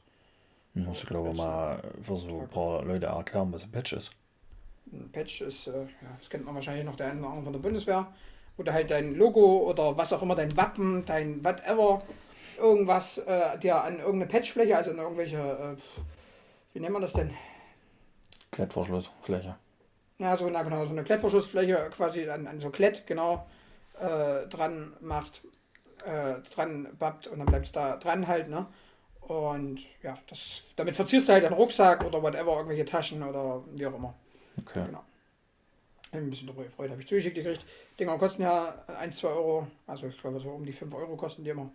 Speaker 2: Muss ich glaube ich mal für so ein paar Leute erklären, was ein Patch ist.
Speaker 1: Ein Patch ist, äh, ja, das kennt man wahrscheinlich noch der eine oder andere von der Bundeswehr, wo du halt dein Logo oder was auch immer, dein Wappen, dein whatever, irgendwas äh, dir an irgendeine Patchfläche, also in irgendwelche äh, wie nennt man das denn?
Speaker 2: Klettverschlussfläche.
Speaker 1: Ja, so, na genau, so eine Klettverschlussfläche quasi an, an so Klett, genau, äh, dran macht, äh, dran bappt und dann bleibt es da dran halt, ne? Und ja, das, damit verzierst du halt einen Rucksack oder whatever, irgendwelche Taschen oder wie auch immer.
Speaker 2: Okay.
Speaker 1: Genau. Ich bin ein bisschen darüber gefreut, habe ich zugeschickt gekriegt. Dinger kosten ja 1, 2 Euro, also ich glaube so um die 5 Euro kosten die immer,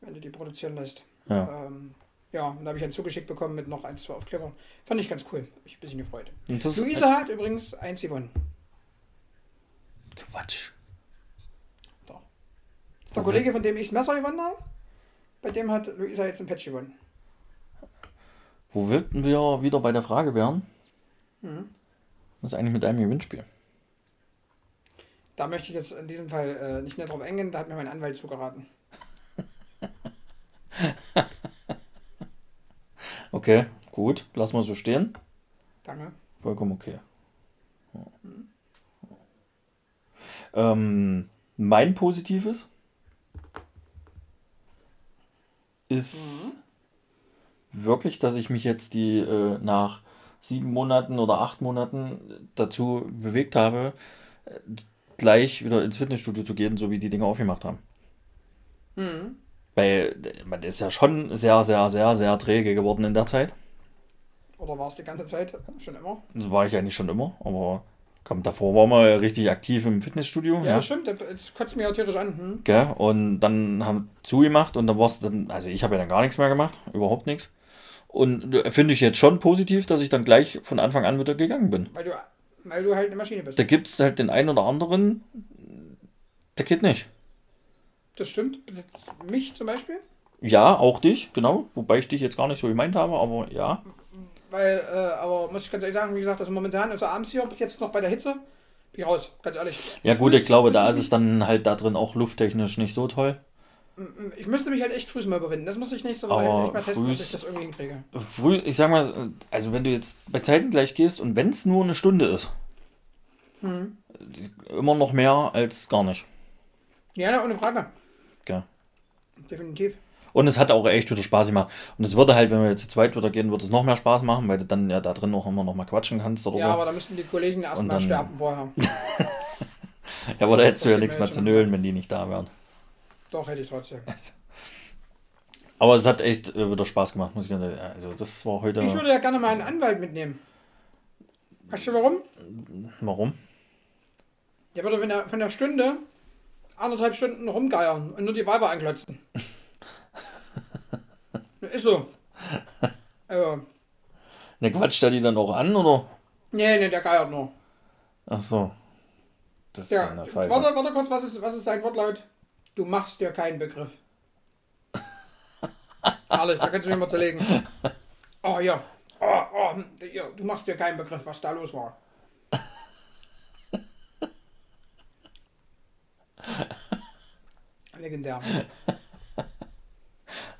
Speaker 1: wenn du die produzieren lässt.
Speaker 2: Ja.
Speaker 1: Ähm, ja, und da habe ich einen zugeschickt bekommen mit noch 1, 2 Aufklebern. Fand ich ganz cool, hab ich ein bisschen gefreut. Luisa hat übrigens eins gewonnen.
Speaker 2: Quatsch.
Speaker 1: Doch. Das ist der Kollege, von dem ich das Messer gewonnen habe. Bei dem hat Luisa jetzt ein Patch gewonnen.
Speaker 2: Wo würden wir wieder bei der Frage wären,
Speaker 1: Mhm.
Speaker 2: was ist eigentlich mit einem Gewinnspiel?
Speaker 1: Da möchte ich jetzt in diesem Fall äh, nicht näher drauf eingehen, da hat mir mein Anwalt zugeraten. [LAUGHS]
Speaker 2: Okay, gut, lassen wir so stehen.
Speaker 1: Danke.
Speaker 2: Vollkommen okay. Ja. Ähm, mein Positives ist wirklich, dass ich mich jetzt die äh, nach sieben Monaten oder acht Monaten dazu bewegt habe, äh, gleich wieder ins Fitnessstudio zu gehen, so wie die Dinge aufgemacht haben.
Speaker 1: Mhm.
Speaker 2: Weil man ist ja schon sehr, sehr, sehr, sehr träge geworden in der Zeit.
Speaker 1: Oder war es die ganze Zeit? Schon immer?
Speaker 2: Das war ich eigentlich schon immer, aber komm, davor waren wir ja richtig aktiv im Fitnessstudio.
Speaker 1: Ja,
Speaker 2: Ja,
Speaker 1: stimmt. Das kotzt mir ja tierisch an. Hm?
Speaker 2: Gell? Und dann haben zugemacht und dann war es dann, also ich habe ja dann gar nichts mehr gemacht, überhaupt nichts. Und äh, finde ich jetzt schon positiv, dass ich dann gleich von Anfang an wieder gegangen bin.
Speaker 1: Weil du, weil du halt eine Maschine bist.
Speaker 2: Da gibt es halt den einen oder anderen, der geht nicht.
Speaker 1: Das stimmt. Mich zum Beispiel.
Speaker 2: Ja, auch dich, genau. Wobei ich dich jetzt gar nicht so gemeint habe, aber ja.
Speaker 1: Weil, äh, aber muss ich ganz ehrlich sagen, wie gesagt, also momentan, also abends hier, jetzt noch bei der Hitze, bin ich raus, ganz ehrlich.
Speaker 2: Ja gut, ich glaube, da ist es dann halt da drin auch lufttechnisch nicht so toll.
Speaker 1: Ich müsste mich halt echt früh mal überwinden. Das muss ich nächste
Speaker 2: Aber
Speaker 1: Woche echt mal testen, dass ich das irgendwie hinkriege.
Speaker 2: Früh, ich sag mal, also wenn du jetzt bei Zeiten gleich gehst und wenn es nur eine Stunde ist,
Speaker 1: Hm.
Speaker 2: immer noch mehr als gar nicht.
Speaker 1: Ja, ohne Frage.
Speaker 2: Gell?
Speaker 1: Definitiv.
Speaker 2: Und es hat auch echt wieder Spaß gemacht. Und es würde halt, wenn wir jetzt zu zweit wieder gehen, würde es noch mehr Spaß machen, weil du dann ja da drin auch immer noch mal quatschen kannst oder
Speaker 1: Ja,
Speaker 2: so.
Speaker 1: aber da müssten die Kollegen erstmal sterben vorher. [LAUGHS]
Speaker 2: ja, aber da hättest du ja nichts mehr zu nölen, wenn die nicht da wären.
Speaker 1: Doch, hätte ich trotzdem. [LAUGHS]
Speaker 2: Aber es hat echt äh, wieder Spaß gemacht, muss ich ganz ehrlich sagen. Also das war heute.
Speaker 1: Ich würde ja gerne mal einen Anwalt mitnehmen. Weißt du warum?
Speaker 2: Warum?
Speaker 1: Der würde von der, von der Stunde anderthalb Stunden rumgeiern und nur die Weiber anklotzen. [LAUGHS] Ist so. [LAUGHS] Also,
Speaker 2: Ne, quatscht der die dann auch an, oder?
Speaker 1: nee, nee, der geiert nur.
Speaker 2: Ach so. Das ist
Speaker 1: Ja,
Speaker 2: eine
Speaker 1: warte,
Speaker 2: Pfeife.
Speaker 1: warte kurz, was ist, was ist sein Wortlaut? Du machst dir keinen Begriff. [LAUGHS] Herrlich, da kannst du mir mal zerlegen. Oh ja. Oh, oh, ja. Du machst dir keinen Begriff, was da los war. [LAUGHS] Legendär.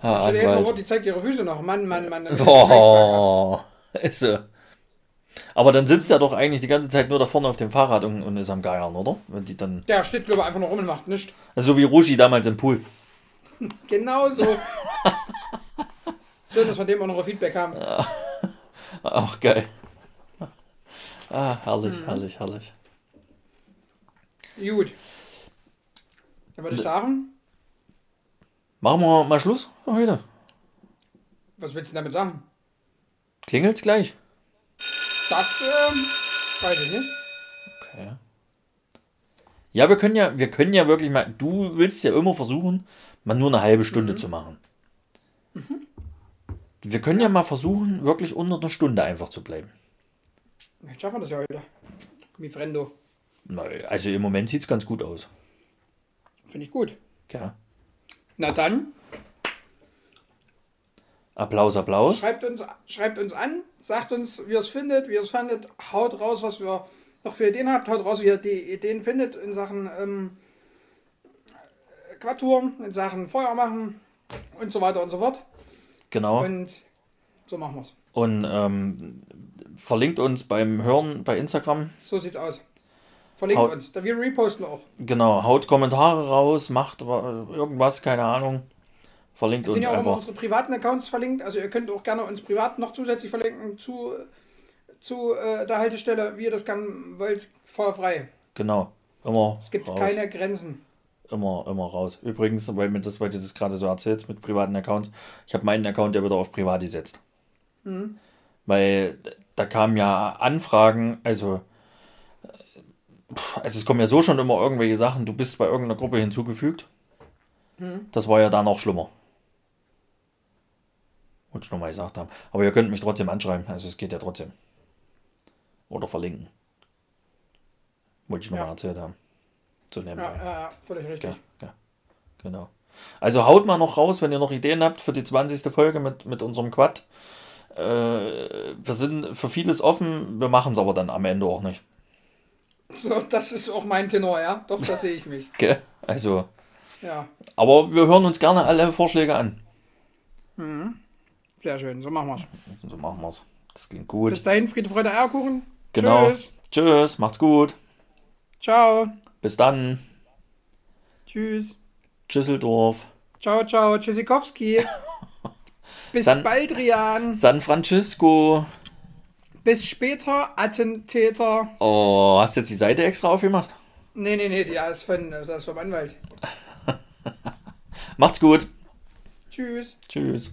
Speaker 2: Ah,
Speaker 1: Stell dir jetzt mal
Speaker 2: Anwalt.
Speaker 1: vor, die zeigt ihre Füße noch. Mann, Mann, Mann. das ist
Speaker 2: so. [LAUGHS] Aber dann sitzt er doch eigentlich die ganze Zeit nur da vorne auf dem Fahrrad und, und ist am Geiern, oder? Wenn die dann.
Speaker 1: Der steht, glaube ich, einfach nur rum und macht nichts.
Speaker 2: Also so wie Rushi damals im Pool. [LAUGHS]
Speaker 1: Genau so. [LAUGHS] Schön, dass wir dem auch noch ein Feedback haben.
Speaker 2: Ach, geil. Ah, herrlich,
Speaker 1: Mhm.
Speaker 2: herrlich, herrlich.
Speaker 1: Gut. Dann würde ich sagen,
Speaker 2: Machen wir mal Schluss für heute.
Speaker 1: was willst du damit sagen?
Speaker 2: Klingelt's gleich?
Speaker 1: Das, ähm, weiß ich nicht.
Speaker 2: Okay. Ja, wir können ja, wir können ja wirklich mal. Du willst ja immer versuchen, mal nur eine halbe Stunde zu machen. Wir können ja mal versuchen, wirklich unter einer Stunde einfach zu bleiben.
Speaker 1: Vielleicht schaffen wir das ja heute. Mi Frendo.
Speaker 2: Also im Moment sieht's ganz gut aus.
Speaker 1: Finde ich gut.
Speaker 2: Ja.
Speaker 1: Na dann,
Speaker 2: Applaus, Applaus.
Speaker 1: schreibt uns, schreibt uns an, sagt uns, wie ihr es findet, wie ihr es fandet, haut raus, was wir noch für Ideen habt, haut raus, wie ihr die Ideen findet in Sachen ähm, Quadtour, in Sachen Feuer machen und so weiter und so fort.
Speaker 2: Genau.
Speaker 1: Und so machen wir es.
Speaker 2: Und ähm, verlinkt uns beim Hören bei Instagram.
Speaker 1: So sieht's aus. Verlinkt
Speaker 2: Haut-
Speaker 1: uns. Da wir reposten auch.
Speaker 2: Genau, haut Kommentare raus, macht wa- irgendwas, keine Ahnung. Verlinkt
Speaker 1: Es sind
Speaker 2: uns
Speaker 1: ja auch immer unsere privaten Accounts verlinkt. Also ihr könnt auch gerne uns privat noch zusätzlich verlinken zu, zu äh, der Haltestelle, wie ihr das gerne wollt, voll frei.
Speaker 2: Genau. Immer
Speaker 1: Es gibt
Speaker 2: raus.
Speaker 1: keine Grenzen.
Speaker 2: Immer, immer raus. Übrigens, weil, mir das, weil du das gerade so erzählst mit privaten Accounts, ich habe meinen Account ja wieder auf privat gesetzt.
Speaker 1: Mhm.
Speaker 2: Weil da kamen ja Anfragen, also, also es kommen ja so schon immer irgendwelche Sachen, du bist bei irgendeiner Gruppe hinzugefügt.
Speaker 1: Mhm.
Speaker 2: Das war ja da noch schlimmer. Wollte ich nochmal gesagt haben. Aber ihr könnt mich trotzdem anschreiben, also es geht ja trotzdem. Oder verlinken. Wollte ich nochmal
Speaker 1: Ja.
Speaker 2: erzählt haben. So nebenbei.
Speaker 1: Ja, ja, ja, völlig richtig.
Speaker 2: Ja, ja, genau. Also haut mal noch raus, wenn ihr noch Ideen habt für die 20. Folge mit, mit unserem Quad. Äh, wir sind für vieles offen, wir machen es aber dann am Ende auch nicht.
Speaker 1: So, das ist auch mein Tenor, ja. Doch, da sehe ich mich.
Speaker 2: Gell? Also,
Speaker 1: Ja.
Speaker 2: aber wir hören uns gerne alle Vorschläge an.
Speaker 1: Sehr schön, so machen wir's.
Speaker 2: So machen wir es. Das klingt gut.
Speaker 1: Bis dahin, Friede, Freude, Eierkuchen.
Speaker 2: Genau.
Speaker 1: Tschüss.
Speaker 2: Tschüss, macht's gut.
Speaker 1: Ciao.
Speaker 2: Bis dann.
Speaker 1: Tschüss.
Speaker 2: Tschüsseldorf.
Speaker 1: Ciao, ciao. Tschüssikowski. [LAUGHS] Bis
Speaker 2: Dann-
Speaker 1: bald, Rian.
Speaker 2: San Francisco.
Speaker 1: Bis später, Attentäter.
Speaker 2: Oh, hast du jetzt die Seite extra aufgemacht?
Speaker 1: Nee, nee, nee, die ist, von, das ist vom Anwalt. [LAUGHS]
Speaker 2: Macht's gut.
Speaker 1: Tschüss.
Speaker 2: Tschüss.